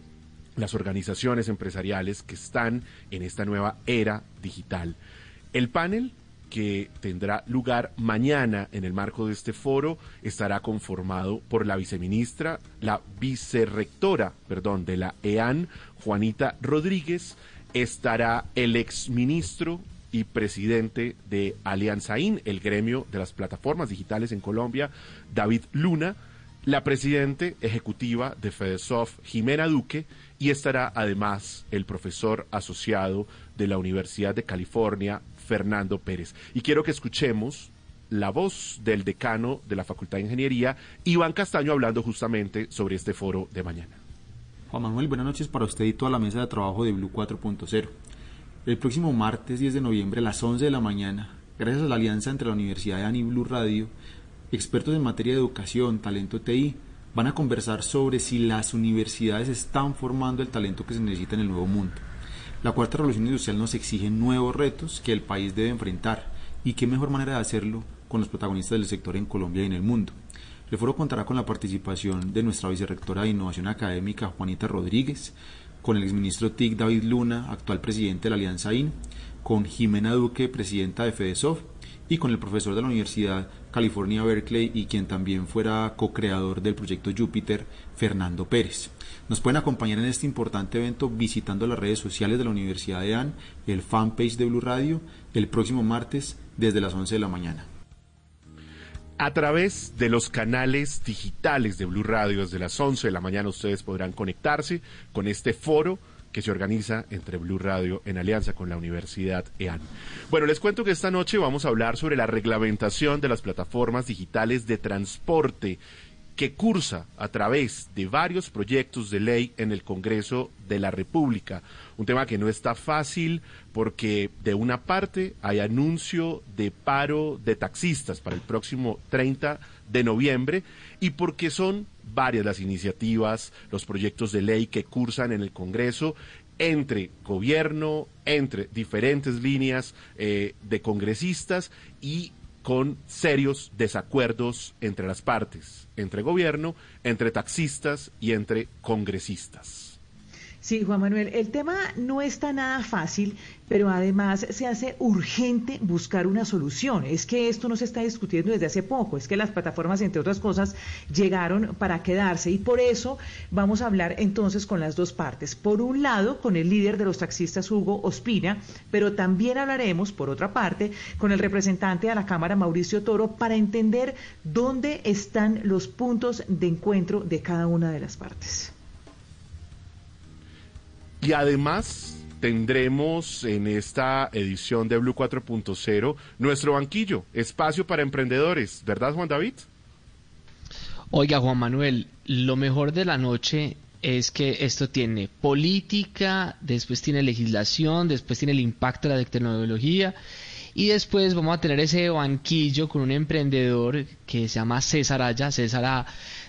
las organizaciones empresariales que están en esta nueva era digital. El panel que tendrá lugar mañana en el marco de este foro estará conformado por la viceministra, la vicerrectora, perdón, de la EAN, Juanita Rodríguez, estará el exministro y presidente de Alianza IN, el gremio de las plataformas digitales en Colombia, David Luna, la presidente ejecutiva de FedeSoft, Jimena Duque, y estará además el profesor asociado de la Universidad de California, Fernando Pérez. Y quiero que escuchemos la voz del decano de la Facultad de Ingeniería, Iván Castaño, hablando justamente sobre este foro de mañana. Juan Manuel, buenas noches para usted y toda la mesa de trabajo de Blue 4.0. El próximo martes 10 de noviembre a las 11 de la mañana, gracias a la alianza entre la Universidad de ANI Blue Radio, expertos en materia de educación, talento TI, van a conversar sobre si las universidades están formando el talento que se necesita en el nuevo mundo. La cuarta revolución industrial nos exige nuevos retos que el país debe enfrentar y qué mejor manera de hacerlo con los protagonistas del sector en Colombia y en el mundo. El foro contará con la participación de nuestra vicerrectora de Innovación Académica, Juanita Rodríguez, con el exministro TIC David Luna, actual presidente de la Alianza IN, con Jimena Duque, presidenta de FEDESOF, y con el profesor de la Universidad California Berkeley y quien también fuera co-creador del proyecto Júpiter, Fernando Pérez. Nos pueden acompañar en este importante evento visitando las redes sociales de la Universidad de AN, el fanpage de Blue Radio, el próximo martes desde las 11 de la mañana. A través de los canales digitales de Blue Radio desde las 11 de la mañana ustedes podrán conectarse con este foro que se organiza entre Blue Radio en alianza con la Universidad EAN. Bueno, les cuento que esta noche vamos a hablar sobre la reglamentación de las plataformas digitales de transporte que cursa a través de varios proyectos de ley en el Congreso de la República. Un tema que no está fácil porque de una parte hay anuncio de paro de taxistas para el próximo 30 de noviembre y porque son varias las iniciativas, los proyectos de ley que cursan en el Congreso entre gobierno, entre diferentes líneas eh, de congresistas y con serios desacuerdos entre las partes, entre gobierno, entre taxistas y entre congresistas. Sí, Juan Manuel, el tema no está nada fácil, pero además se hace urgente buscar una solución. Es que esto no se está discutiendo desde hace poco, es que las plataformas, entre otras cosas, llegaron para quedarse y por eso vamos a hablar entonces con las dos partes. Por un lado, con el líder de los taxistas, Hugo Ospina, pero también hablaremos, por otra parte, con el representante de la Cámara, Mauricio Toro, para entender dónde están los puntos de encuentro de cada una de las partes. Y además tendremos en esta edición de Blue 4.0 nuestro banquillo, espacio para emprendedores, ¿verdad Juan David? Oiga Juan Manuel, lo mejor de la noche es que esto tiene política, después tiene legislación, después tiene el impacto de la tecnología Y después vamos a tener ese banquillo con un emprendedor que se llama César Aya. César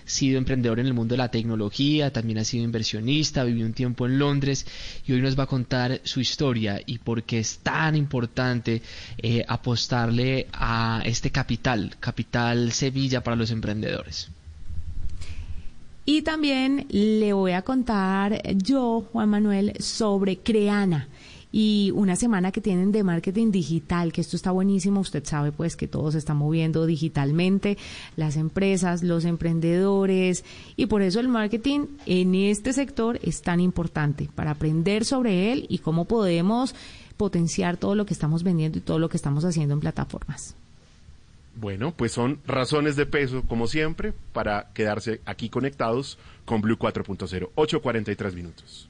sido emprendedor en el mundo de la tecnología, también ha sido inversionista, vivió un tiempo en Londres y hoy nos va a contar su historia y por qué es tan importante eh, apostarle a este capital, capital Sevilla para los emprendedores. Y también le voy a contar yo, Juan Manuel, sobre Creana y una semana que tienen de marketing digital, que esto está buenísimo, usted sabe pues que todo se está moviendo digitalmente, las empresas, los emprendedores y por eso el marketing en este sector es tan importante para aprender sobre él y cómo podemos potenciar todo lo que estamos vendiendo y todo lo que estamos haciendo en plataformas. Bueno, pues son razones de peso, como siempre, para quedarse aquí conectados con Blue 4.0. 8.43 minutos.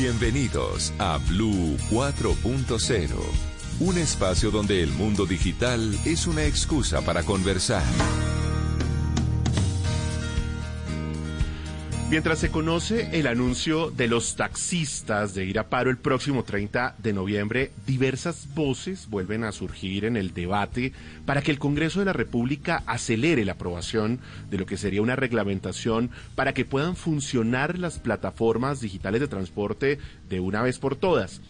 Bienvenidos a Blue 4.0, un espacio donde el mundo digital es una excusa para conversar. Mientras se conoce el anuncio de los taxistas de ir a paro el próximo 30 de noviembre, diversas voces vuelven a surgir en el debate para que el Congreso de la República acelere la aprobación de lo que sería una reglamentación para que puedan funcionar las plataformas digitales de transporte de una vez por todas.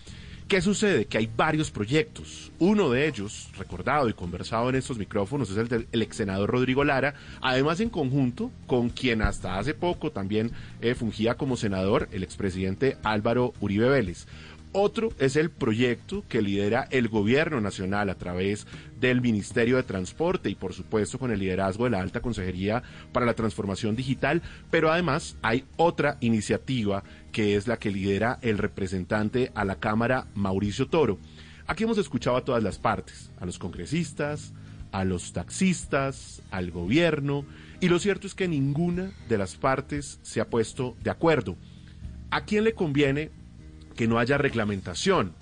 ¿Qué sucede? Que hay varios proyectos. Uno de ellos, recordado y conversado en estos micrófonos, es el del ex senador Rodrigo Lara, además en conjunto con quien hasta hace poco también eh, fungía como senador, el expresidente Álvaro Uribe Vélez. Otro es el proyecto que lidera el gobierno nacional a través del Ministerio de Transporte y por supuesto con el liderazgo de la Alta Consejería para la Transformación Digital, pero además hay otra iniciativa que es la que lidera el representante a la Cámara, Mauricio Toro. Aquí hemos escuchado a todas las partes, a los congresistas, a los taxistas, al gobierno, y lo cierto es que ninguna de las partes se ha puesto de acuerdo. ¿A quién le conviene que no haya reglamentación,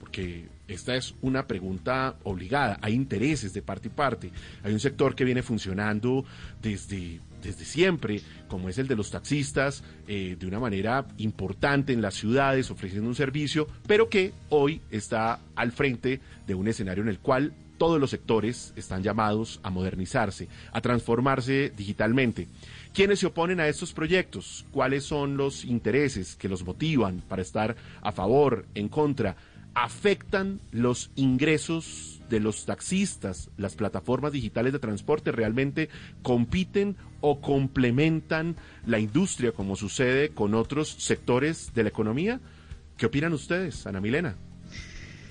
porque esta es una pregunta obligada. Hay intereses de parte y parte. Hay un sector que viene funcionando desde, desde siempre, como es el de los taxistas, eh, de una manera importante en las ciudades, ofreciendo un servicio, pero que hoy está al frente de un escenario en el cual todos los sectores están llamados a modernizarse, a transformarse digitalmente. ¿Quiénes se oponen a estos proyectos? ¿Cuáles son los intereses que los motivan para estar a favor, en contra? ¿Afectan los ingresos de los taxistas, las plataformas digitales de transporte realmente compiten o complementan la industria como sucede con otros sectores de la economía? ¿Qué opinan ustedes, Ana Milena?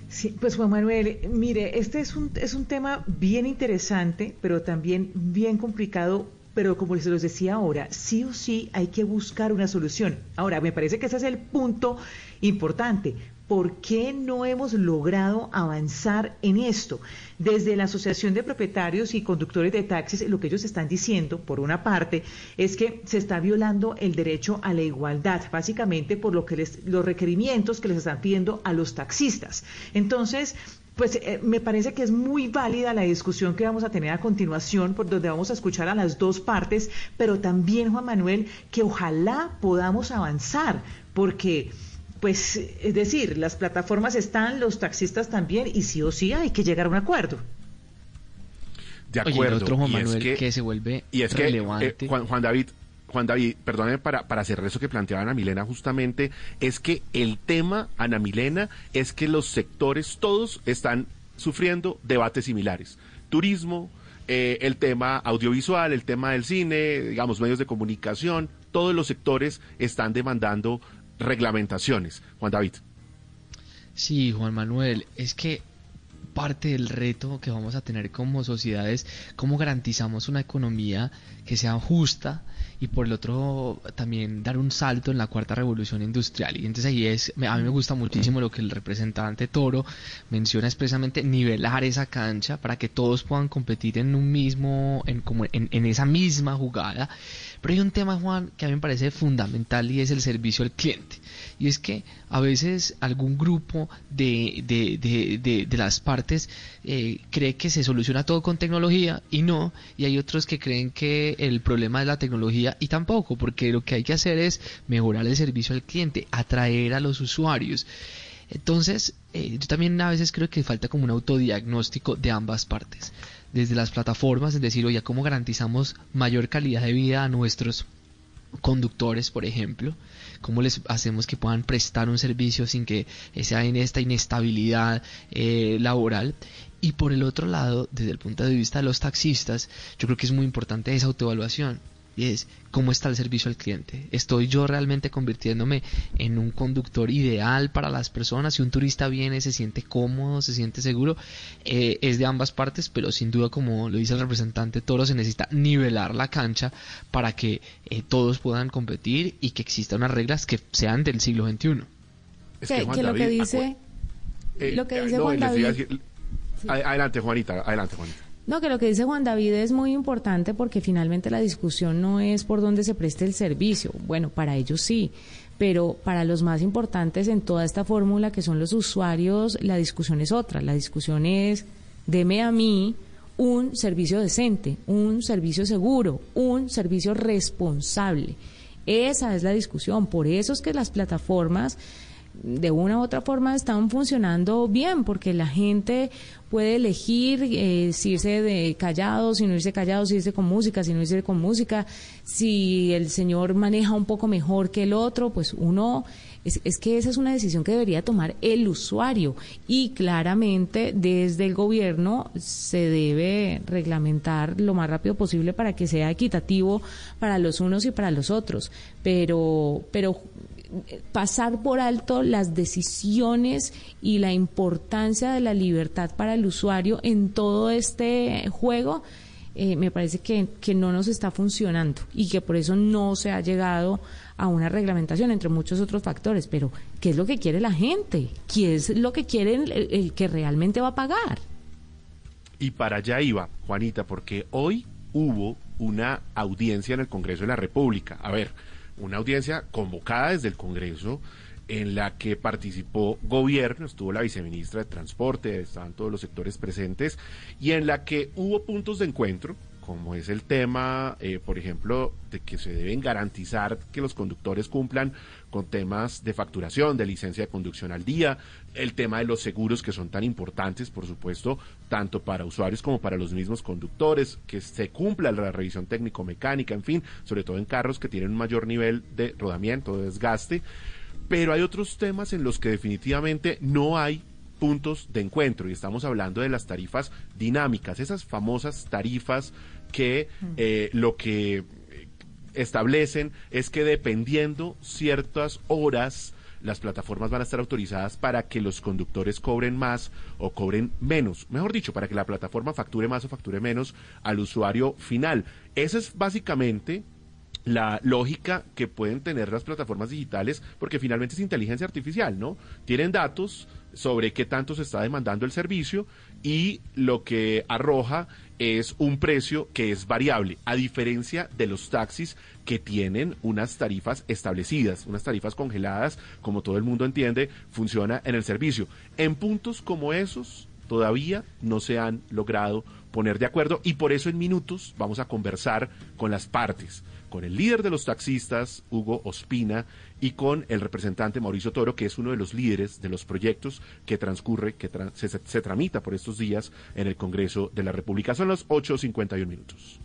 Sí, pues Juan Manuel, mire, este es un, es un tema bien interesante, pero también bien complicado pero como les los decía ahora, sí o sí hay que buscar una solución. Ahora, me parece que ese es el punto importante. ¿Por qué no hemos logrado avanzar en esto? Desde la Asociación de Propietarios y Conductores de Taxis, lo que ellos están diciendo, por una parte, es que se está violando el derecho a la igualdad, básicamente por lo que les, los requerimientos que les están pidiendo a los taxistas. Entonces, pues eh, me parece que es muy válida la discusión que vamos a tener a continuación, por donde vamos a escuchar a las dos partes, pero también, Juan Manuel, que ojalá podamos avanzar, porque, pues, es decir, las plataformas están, los taxistas también, y sí o sí hay que llegar a un acuerdo. De acuerdo. otro Juan Manuel que, se vuelve y es relevante. Que, eh, Juan David, Juan David, perdóneme para, para hacer eso que planteaba Ana Milena justamente, es que el tema, Ana Milena, es que los sectores todos están sufriendo debates similares. Turismo, eh, el tema audiovisual, el tema del cine, digamos, medios de comunicación, todos los sectores están demandando reglamentaciones. Juan David. Sí, Juan Manuel, es que parte del reto que vamos a tener como sociedades, cómo garantizamos una economía que sea justa, y por el otro también dar un salto en la cuarta revolución industrial. Y entonces ahí es, a mí me gusta muchísimo lo que el representante Toro menciona expresamente, nivelar esa cancha para que todos puedan competir en un mismo, en, como en, en esa misma jugada. Pero hay un tema, Juan, que a mí me parece fundamental y es el servicio al cliente. Y es que a veces algún grupo de, de, de, de, las partes eh, cree que se soluciona todo con tecnología y no. Y hay otros que creen que el problema es la tecnología y tampoco, porque lo que hay que hacer es mejorar el servicio al cliente, atraer a los usuarios. Entonces, eh, yo también a veces creo que falta como un autodiagnóstico de ambas partes. Desde las plataformas, es decir, oye, ¿cómo garantizamos mayor calidad de vida a nuestros conductores, por ejemplo? ¿Cómo les hacemos que puedan prestar un servicio sin que sea en esta inestabilidad eh, laboral? Y por el otro lado, desde el punto de vista de los taxistas, yo creo que es muy importante esa autoevaluación y es cómo está el servicio al cliente. ¿Estoy yo realmente convirtiéndome en un conductor ideal para las personas? Si un turista viene, se siente cómodo, se siente seguro, eh, es de ambas partes, pero sin duda, como lo dice el representante Toro, se necesita nivelar la cancha para que eh, todos puedan competir y que existan unas reglas que sean del siglo XXI. Es que, lo que dice, eh, lo que dice Juan David... Adelante, Juanita, adelante, Juanita. No, que lo que dice Juan David es muy importante porque finalmente la discusión no es por dónde se preste el servicio. Bueno, para ellos sí, pero para los más importantes en toda esta fórmula que son los usuarios, la discusión es otra. La discusión es, deme a mí un servicio decente, un servicio seguro, un servicio responsable. Esa es la discusión. Por eso es que las plataformas de una u otra forma están funcionando bien, porque la gente puede elegir eh, si irse de callado, si no irse callado, si irse con música, si no irse con música, si el señor maneja un poco mejor que el otro, pues uno, es, es que esa es una decisión que debería tomar el usuario. Y claramente desde el gobierno se debe reglamentar lo más rápido posible para que sea equitativo para los unos y para los otros, pero, pero pasar por alto las decisiones y la importancia de la libertad para el usuario en todo este juego, eh, me parece que, que, no nos está funcionando y que por eso no se ha llegado a una reglamentación, entre muchos otros factores. Pero, ¿qué es lo que quiere la gente? ¿Qué es lo que quiere el que realmente va a pagar? Y para allá iba, Juanita, porque hoy hubo una audiencia en el Congreso de la República. A ver, una audiencia convocada desde el Congreso en la que participó gobierno, estuvo la viceministra de Transporte, estaban todos los sectores presentes, y en la que hubo puntos de encuentro, como es el tema, eh, por ejemplo, de que se deben garantizar que los conductores cumplan con temas de facturación, de licencia de conducción al día, el tema de los seguros que son tan importantes, por supuesto, tanto para usuarios como para los mismos conductores, que se cumpla la revisión técnico-mecánica, en fin, sobre todo en carros que tienen un mayor nivel de rodamiento, de desgaste. Pero hay otros temas en los que definitivamente no hay puntos de encuentro y estamos hablando de las tarifas dinámicas, esas famosas tarifas que eh, lo que establecen es que dependiendo ciertas horas las plataformas van a estar autorizadas para que los conductores cobren más o cobren menos. Mejor dicho, para que la plataforma facture más o facture menos al usuario final. Esa es básicamente la lógica que pueden tener las plataformas digitales, porque finalmente es inteligencia artificial, ¿no? Tienen datos sobre qué tanto se está demandando el servicio y lo que arroja es un precio que es variable, a diferencia de los taxis que tienen unas tarifas establecidas, unas tarifas congeladas, como todo el mundo entiende, funciona en el servicio. En puntos como esos todavía no se han logrado poner de acuerdo y por eso en minutos vamos a conversar con las partes con el líder de los taxistas, Hugo Ospina, y con el representante Mauricio Toro, que es uno de los líderes de los proyectos que transcurre, que se, se, tramita por estos días en el Congreso de la República. Son los 8.51 minutos.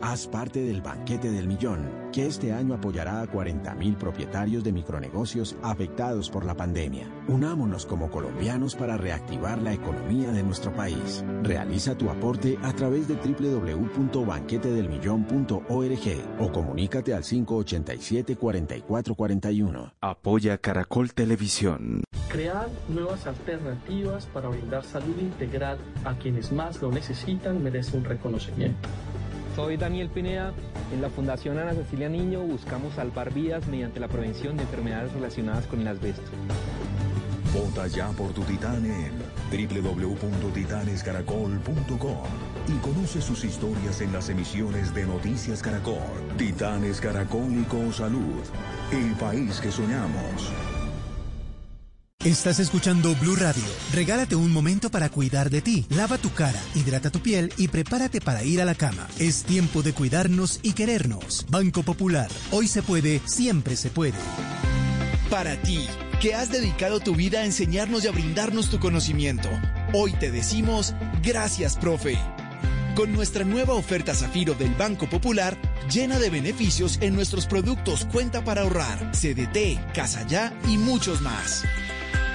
Haz parte del banquete del millón, que este año apoyará a 40.000 propietarios de micronegocios afectados por la pandemia. Unámonos como colombianos para reactivar la economía de nuestro país. Realiza tu aporte a través de www.banquetedelmillón.org o comunícate al 587-4441. Apoya Caracol Televisión. Crear nuevas alternativas para brindar salud integral a quienes más lo necesitan merece un reconocimiento. Soy Daniel Pineda. En la Fundación Ana Cecilia Niño buscamos salvar vidas mediante la prevención de enfermedades relacionadas con el asbesto. Vota ya por tu titán en www.titanescaracol.com y conoce sus historias en las emisiones de Noticias Caracol. Titanes Caracol y Salud, el país que soñamos. Estás escuchando Blue Radio. Regálate un momento para cuidar de ti. Lava tu cara, hidrata tu piel y prepárate para ir a la cama. Es tiempo de cuidarnos y querernos. Banco Popular. Hoy se puede, siempre se puede. Para ti, que has dedicado tu vida a enseñarnos y a brindarnos tu conocimiento. Hoy te decimos gracias, profe. Con nuestra nueva oferta Zafiro del Banco Popular, llena de beneficios en nuestros productos Cuenta para ahorrar, CDT, Casa Ya y muchos más.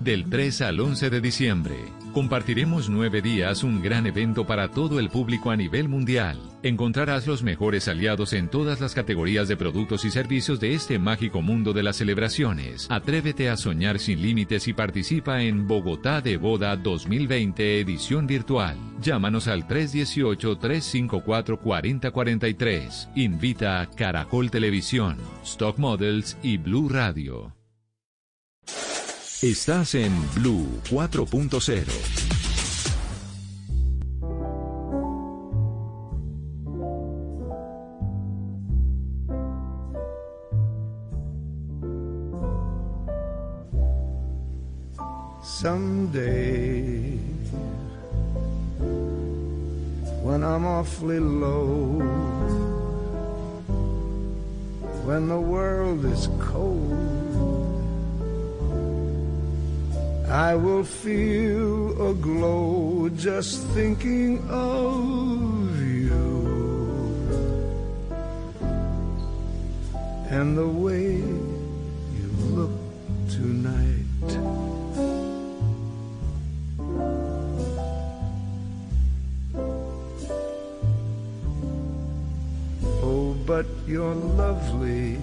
del 3 al 11 de diciembre. Compartiremos nueve días un gran evento para todo el público a nivel mundial. Encontrarás los mejores aliados en todas las categorías de productos y servicios de este mágico mundo de las celebraciones. Atrévete a soñar sin límites y participa en Bogotá de Boda 2020 edición virtual. Llámanos al 318-354-4043. Invita a Caracol Televisión, Stock Models y Blue Radio. Estás en Blue 4.0. Someday, when I'm awfully low, when the world is cold. I will feel a glow just thinking of you and the way you look tonight. Oh, but you're lovely.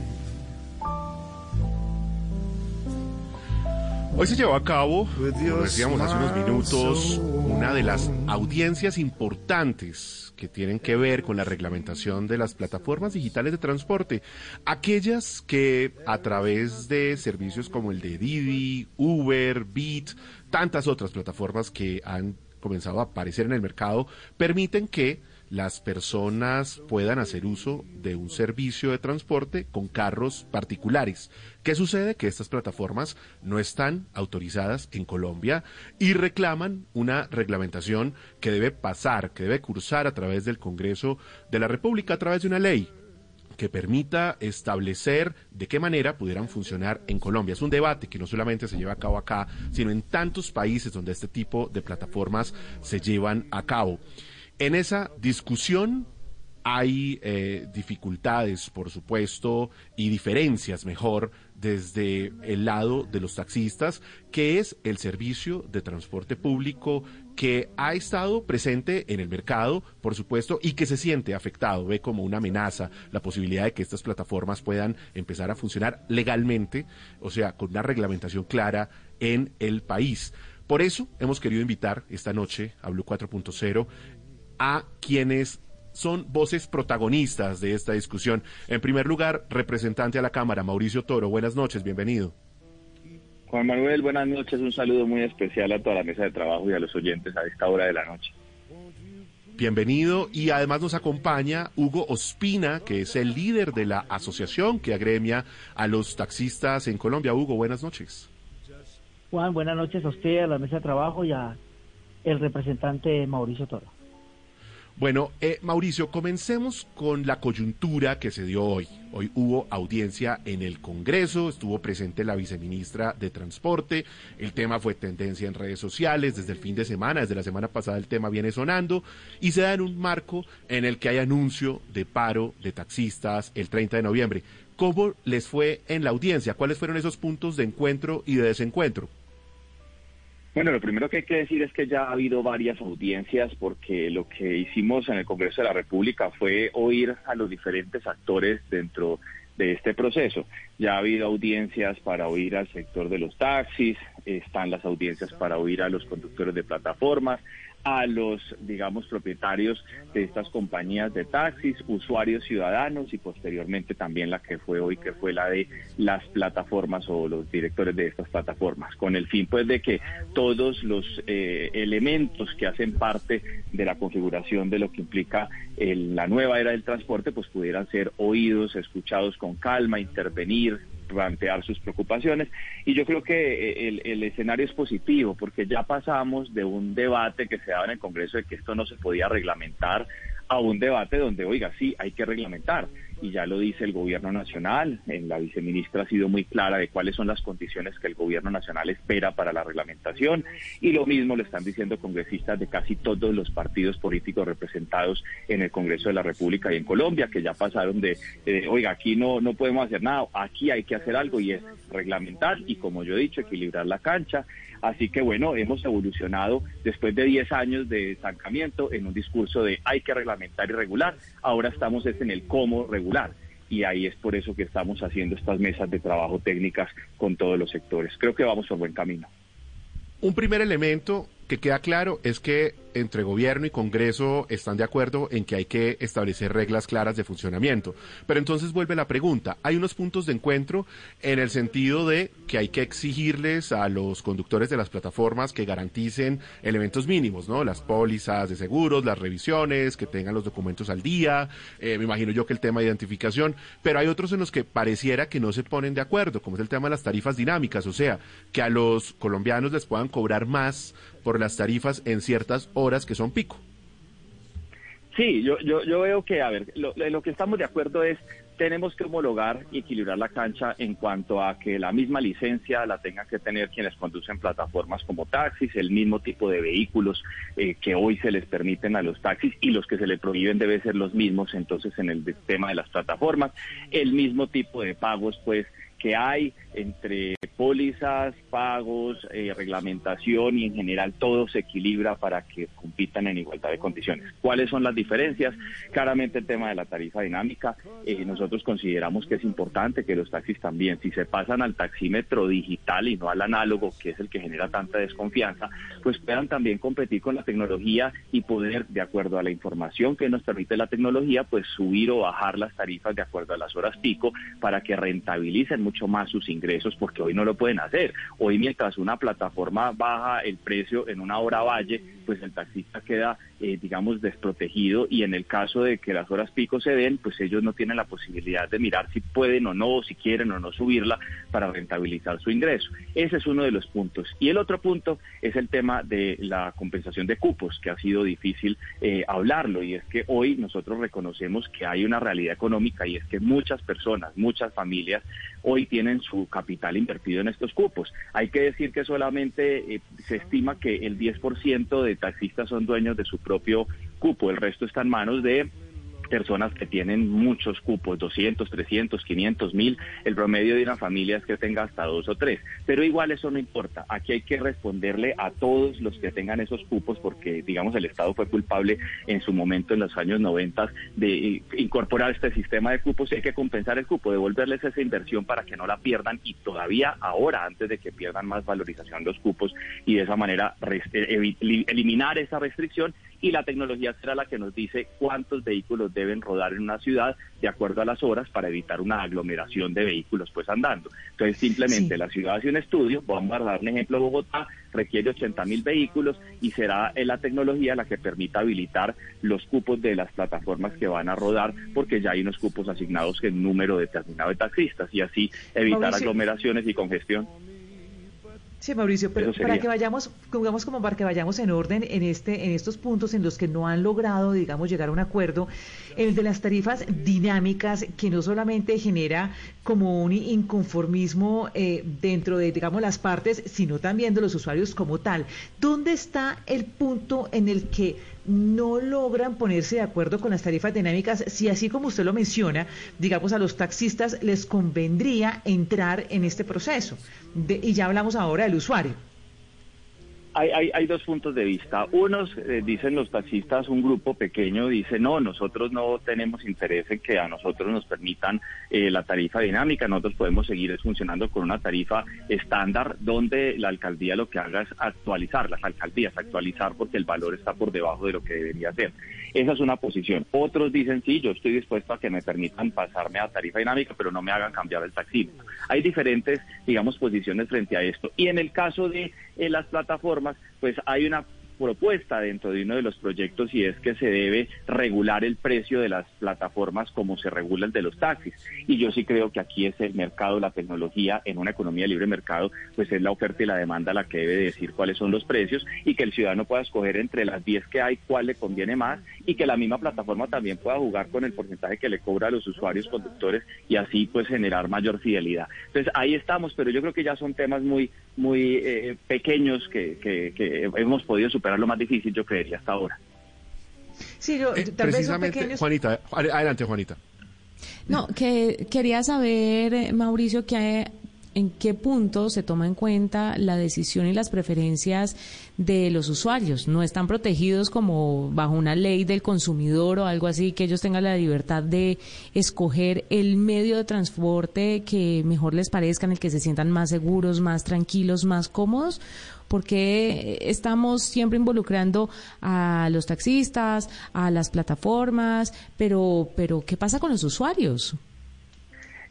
Hoy se llevó a cabo, como decíamos hace unos minutos, una de las audiencias importantes que tienen que ver con la reglamentación de las plataformas digitales de transporte, aquellas que a través de servicios como el de Didi, Uber, Beat, tantas otras plataformas que han comenzado a aparecer en el mercado, permiten que las personas puedan hacer uso de un servicio de transporte con carros particulares. ¿Qué sucede? Que estas plataformas no están autorizadas en Colombia y reclaman una reglamentación que debe pasar, que debe cursar a través del Congreso de la República, a través de una ley que permita establecer de qué manera pudieran funcionar en Colombia. Es un debate que no solamente se lleva a cabo acá, sino en tantos países donde este tipo de plataformas se llevan a cabo. En esa discusión hay eh, dificultades, por supuesto, y diferencias, mejor, desde el lado de los taxistas, que es el servicio de transporte público que ha estado presente en el mercado, por supuesto, y que se siente afectado, ve como una amenaza la posibilidad de que estas plataformas puedan empezar a funcionar legalmente, o sea, con una reglamentación clara en el país. Por eso hemos querido invitar esta noche a Blue 4.0 a quienes son voces protagonistas de esta discusión. En primer lugar, representante a la Cámara, Mauricio Toro. Buenas noches, bienvenido. Juan Manuel, buenas noches. Un saludo muy especial a toda la mesa de trabajo y a los oyentes a esta hora de la noche. Bienvenido y además nos acompaña Hugo Ospina, que es el líder de la asociación que agremia a los taxistas en Colombia. Hugo, buenas noches. Juan, buenas noches a usted, a la mesa de trabajo y a el representante Mauricio Toro. Bueno, eh, Mauricio, comencemos con la coyuntura que se dio hoy. Hoy hubo audiencia en el Congreso, estuvo presente la viceministra de Transporte, el tema fue tendencia en redes sociales desde el fin de semana, desde la semana pasada el tema viene sonando y se da en un marco en el que hay anuncio de paro de taxistas el 30 de noviembre. ¿Cómo les fue en la audiencia? ¿Cuáles fueron esos puntos de encuentro y de desencuentro? Bueno, lo primero que hay que decir es que ya ha habido varias audiencias porque lo que hicimos en el Congreso de la República fue oír a los diferentes actores dentro de este proceso. Ya ha habido audiencias para oír al sector de los taxis, están las audiencias para oír a los conductores de plataformas, a los, digamos, propietarios de estas compañías de taxis, usuarios ciudadanos y posteriormente también la que fue hoy, que fue la de las plataformas o los directores de estas plataformas, con el fin pues de que todos los eh, elementos que hacen parte de la configuración de lo que implica la nueva era del transporte pues pudieran ser oídos, escuchados con calma, intervenir, plantear sus preocupaciones. Y yo creo que eh, el, el, escenario es positivo porque ya pasamos de un debate que se daba en el Congreso de que esto no se podía reglamentar a un debate donde, oiga, sí, hay que reglamentar y ya lo dice el gobierno nacional. En la viceministra ha sido muy clara de cuáles son las condiciones que el gobierno nacional espera para la reglamentación y lo mismo le están diciendo congresistas de casi todos los partidos políticos representados en el Congreso de la República y en Colombia, que ya pasaron de, oiga, aquí no, no podemos hacer nada, aquí hay que hacer algo y es reglamentar y, como yo he dicho, equilibrar la cancha. Así que bueno, hemos evolucionado después de 10 años de estancamiento en un discurso de hay que reglamentar y regular. Ahora estamos en el cómo regular y ahí es por eso que estamos haciendo estas mesas de trabajo técnicas con todos los sectores. Creo que vamos por buen camino. Un primer elemento que queda claro es que entre gobierno y Congreso están de acuerdo en que hay que establecer reglas claras de funcionamiento. Pero entonces vuelve la pregunta, hay unos puntos de encuentro en el sentido de que hay que exigirles a los conductores de las plataformas que garanticen elementos mínimos, ¿no? Las pólizas de seguros, las revisiones, que tengan los documentos al día, eh, me imagino yo que el tema de identificación, pero hay otros en los que pareciera que no se ponen de acuerdo, como es el tema de las tarifas dinámicas, o sea, que a los colombianos les puedan cobrar más por las tarifas en ciertas horas que son pico. Sí, yo, yo, yo veo que, a ver, lo, que estamos de acuerdo es tenemos que homologar y equilibrar la cancha en cuanto a que la misma licencia la tengan que tener quienes conducen plataformas como taxis, el mismo tipo de vehículos eh, que hoy se les permiten a los taxis y los que se les prohíben deben ser los mismos entonces en el tema de las plataformas, el mismo tipo de pagos pues que hay entre pólizas, pagos, eh, reglamentación y en general todo se equilibra para que compitan en igualdad de condiciones. ¿Cuáles son las diferencias? Claramente el tema de la tarifa dinámica. Eh, nosotros consideramos que es importante que los taxis también, si se pasan al taxímetro digital y no al análogo, que es el que genera tanta desconfianza, pues puedan también competir con la tecnología y poder, de acuerdo a la información que nos permite la tecnología, pues subir o bajar las tarifas de acuerdo a las horas pico para que rentabilicen mucho más sus ingresos porque hoy no lo pueden hacer. Hoy mientras una plataforma baja el precio en una hora valle, pues el taxista queda, eh, digamos, desprotegido y en el caso de que las horas pico se den, pues ellos no tienen la posibilidad de mirar si pueden o no, si quieren o no subirla para rentabilizar su ingreso. Ese es uno de los puntos. Y el otro punto es el tema de la compensación de cupos, que ha sido difícil eh, hablarlo y es que hoy nosotros reconocemos que hay una realidad económica y es que muchas personas, muchas familias hoy tienen su capital invertido en estos cupos. Hay que decir que solamente eh, se estima que el 10% de taxistas son dueños de su propio cupo, el resto está en manos de personas que tienen muchos cupos, 200, 300, 500 mil. El promedio de una familia es que tenga hasta dos o tres. Pero igual eso no importa. Aquí hay que responderle a todos los que tengan esos cupos porque, digamos, el Estado fue culpable en su momento, en los años 90, de incorporar este sistema de cupos y hay que compensar el cupo, devolverles esa inversión para que no la pierdan y todavía ahora, antes de que pierdan más valorización los cupos y de esa manera eliminar esa restricción y la tecnología será la que nos dice cuántos vehículos deben rodar en una ciudad de acuerdo a las horas para evitar una aglomeración de vehículos pues andando. Entonces simplemente la ciudad hace un estudio, vamos a dar un ejemplo, Bogotá requiere 80 mil vehículos y será la tecnología la que permita habilitar los cupos de las plataformas que van a rodar porque ya hay unos cupos asignados en número determinado de taxistas y así evitar aglomeraciones y congestión. Sí, Mauricio, pero para que vayamos, digamos como para que vayamos en orden en este, en estos puntos en los que no han logrado, digamos, llegar a un acuerdo, el de las tarifas dinámicas, que no solamente genera como un inconformismo eh, dentro de, digamos, las partes, sino también de los usuarios como tal. ¿Dónde está el punto en el que no logran ponerse de acuerdo con las tarifas dinámicas si así como usted lo menciona, digamos a los taxistas les convendría entrar en este proceso. y ya hablamos ahora del usuario. Hay, hay, dos puntos de vista. Unos eh, dicen los taxistas, un grupo pequeño dice, no, nosotros no tenemos interés en que a nosotros nos permitan eh, la tarifa dinámica, nosotros podemos seguir funcionando con una tarifa estándar donde la alcaldía lo que haga es actualizar, las alcaldías actualizar porque el valor está por debajo de lo que debería ser. Esa es una posición. Otros dicen, sí, yo estoy dispuesto a que me permitan pasarme a tarifa dinámica, pero no me hagan cambiar el taxímetro. Hay diferentes, digamos, posiciones frente a esto. Y en el caso de eh, las plataformas, pues hay una propuesta dentro de uno de los proyectos y es que se debe regular el precio de las plataformas como se regula el de los taxis. Y yo sí creo que aquí es el mercado, la tecnología, en una economía de libre mercado, pues es la oferta y la demanda la que debe decir cuáles son los precios y que el ciudadano pueda escoger entre las 10 que hay cuál le conviene más y que la misma plataforma también pueda jugar con el porcentaje que le cobra a los usuarios conductores y así pues generar mayor fidelidad. Entonces ahí estamos, pero yo creo que ya son temas muy, muy eh, pequeños que, que, que hemos podido superar lo más difícil, yo creería, hasta ahora. Sí, yo, eh, precisamente, Juanita, adelante, Juanita. No, que quería saber, eh, Mauricio, que en qué punto se toma en cuenta la decisión y las preferencias de los usuarios. No están protegidos como bajo una ley del consumidor o algo así, que ellos tengan la libertad de escoger el medio de transporte que mejor les parezca, en el que se sientan más seguros, más tranquilos, más cómodos. porque estamos siempre involucrando a los taxistas, a las plataformas, pero, pero ¿qué pasa con los usuarios?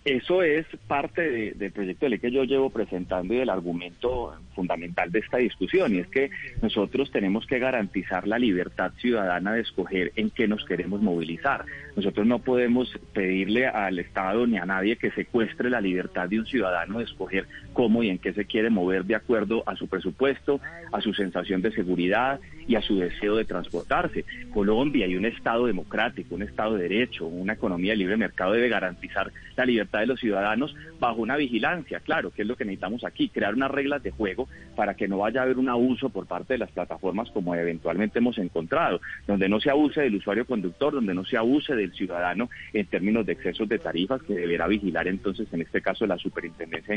Eso es parte del proyecto de ley que yo llevo presentando y del argumento fundamental de esta discusión, y es que nosotros tenemos que garantizar la libertad ciudadana de escoger en qué nos queremos movilizar. Nosotros no podemos pedirle al Estado ni a nadie que secuestre la libertad de un ciudadano de escoger cómo y en qué se quiere mover de acuerdo a su presupuesto, a su sensación de seguridad y a su deseo de transportarse. Colombia y un Estado democrático, un Estado de derecho, una economía de libre mercado debe garantizar la de los ciudadanos bajo una vigilancia, claro, que es lo que necesitamos aquí, crear unas reglas de juego para que no vaya a haber un abuso por parte de las plataformas como eventualmente hemos encontrado, donde no se abuse del usuario conductor, donde no se abuse del ciudadano en términos de excesos de tarifas que deberá vigilar entonces en este caso la Superintendencia.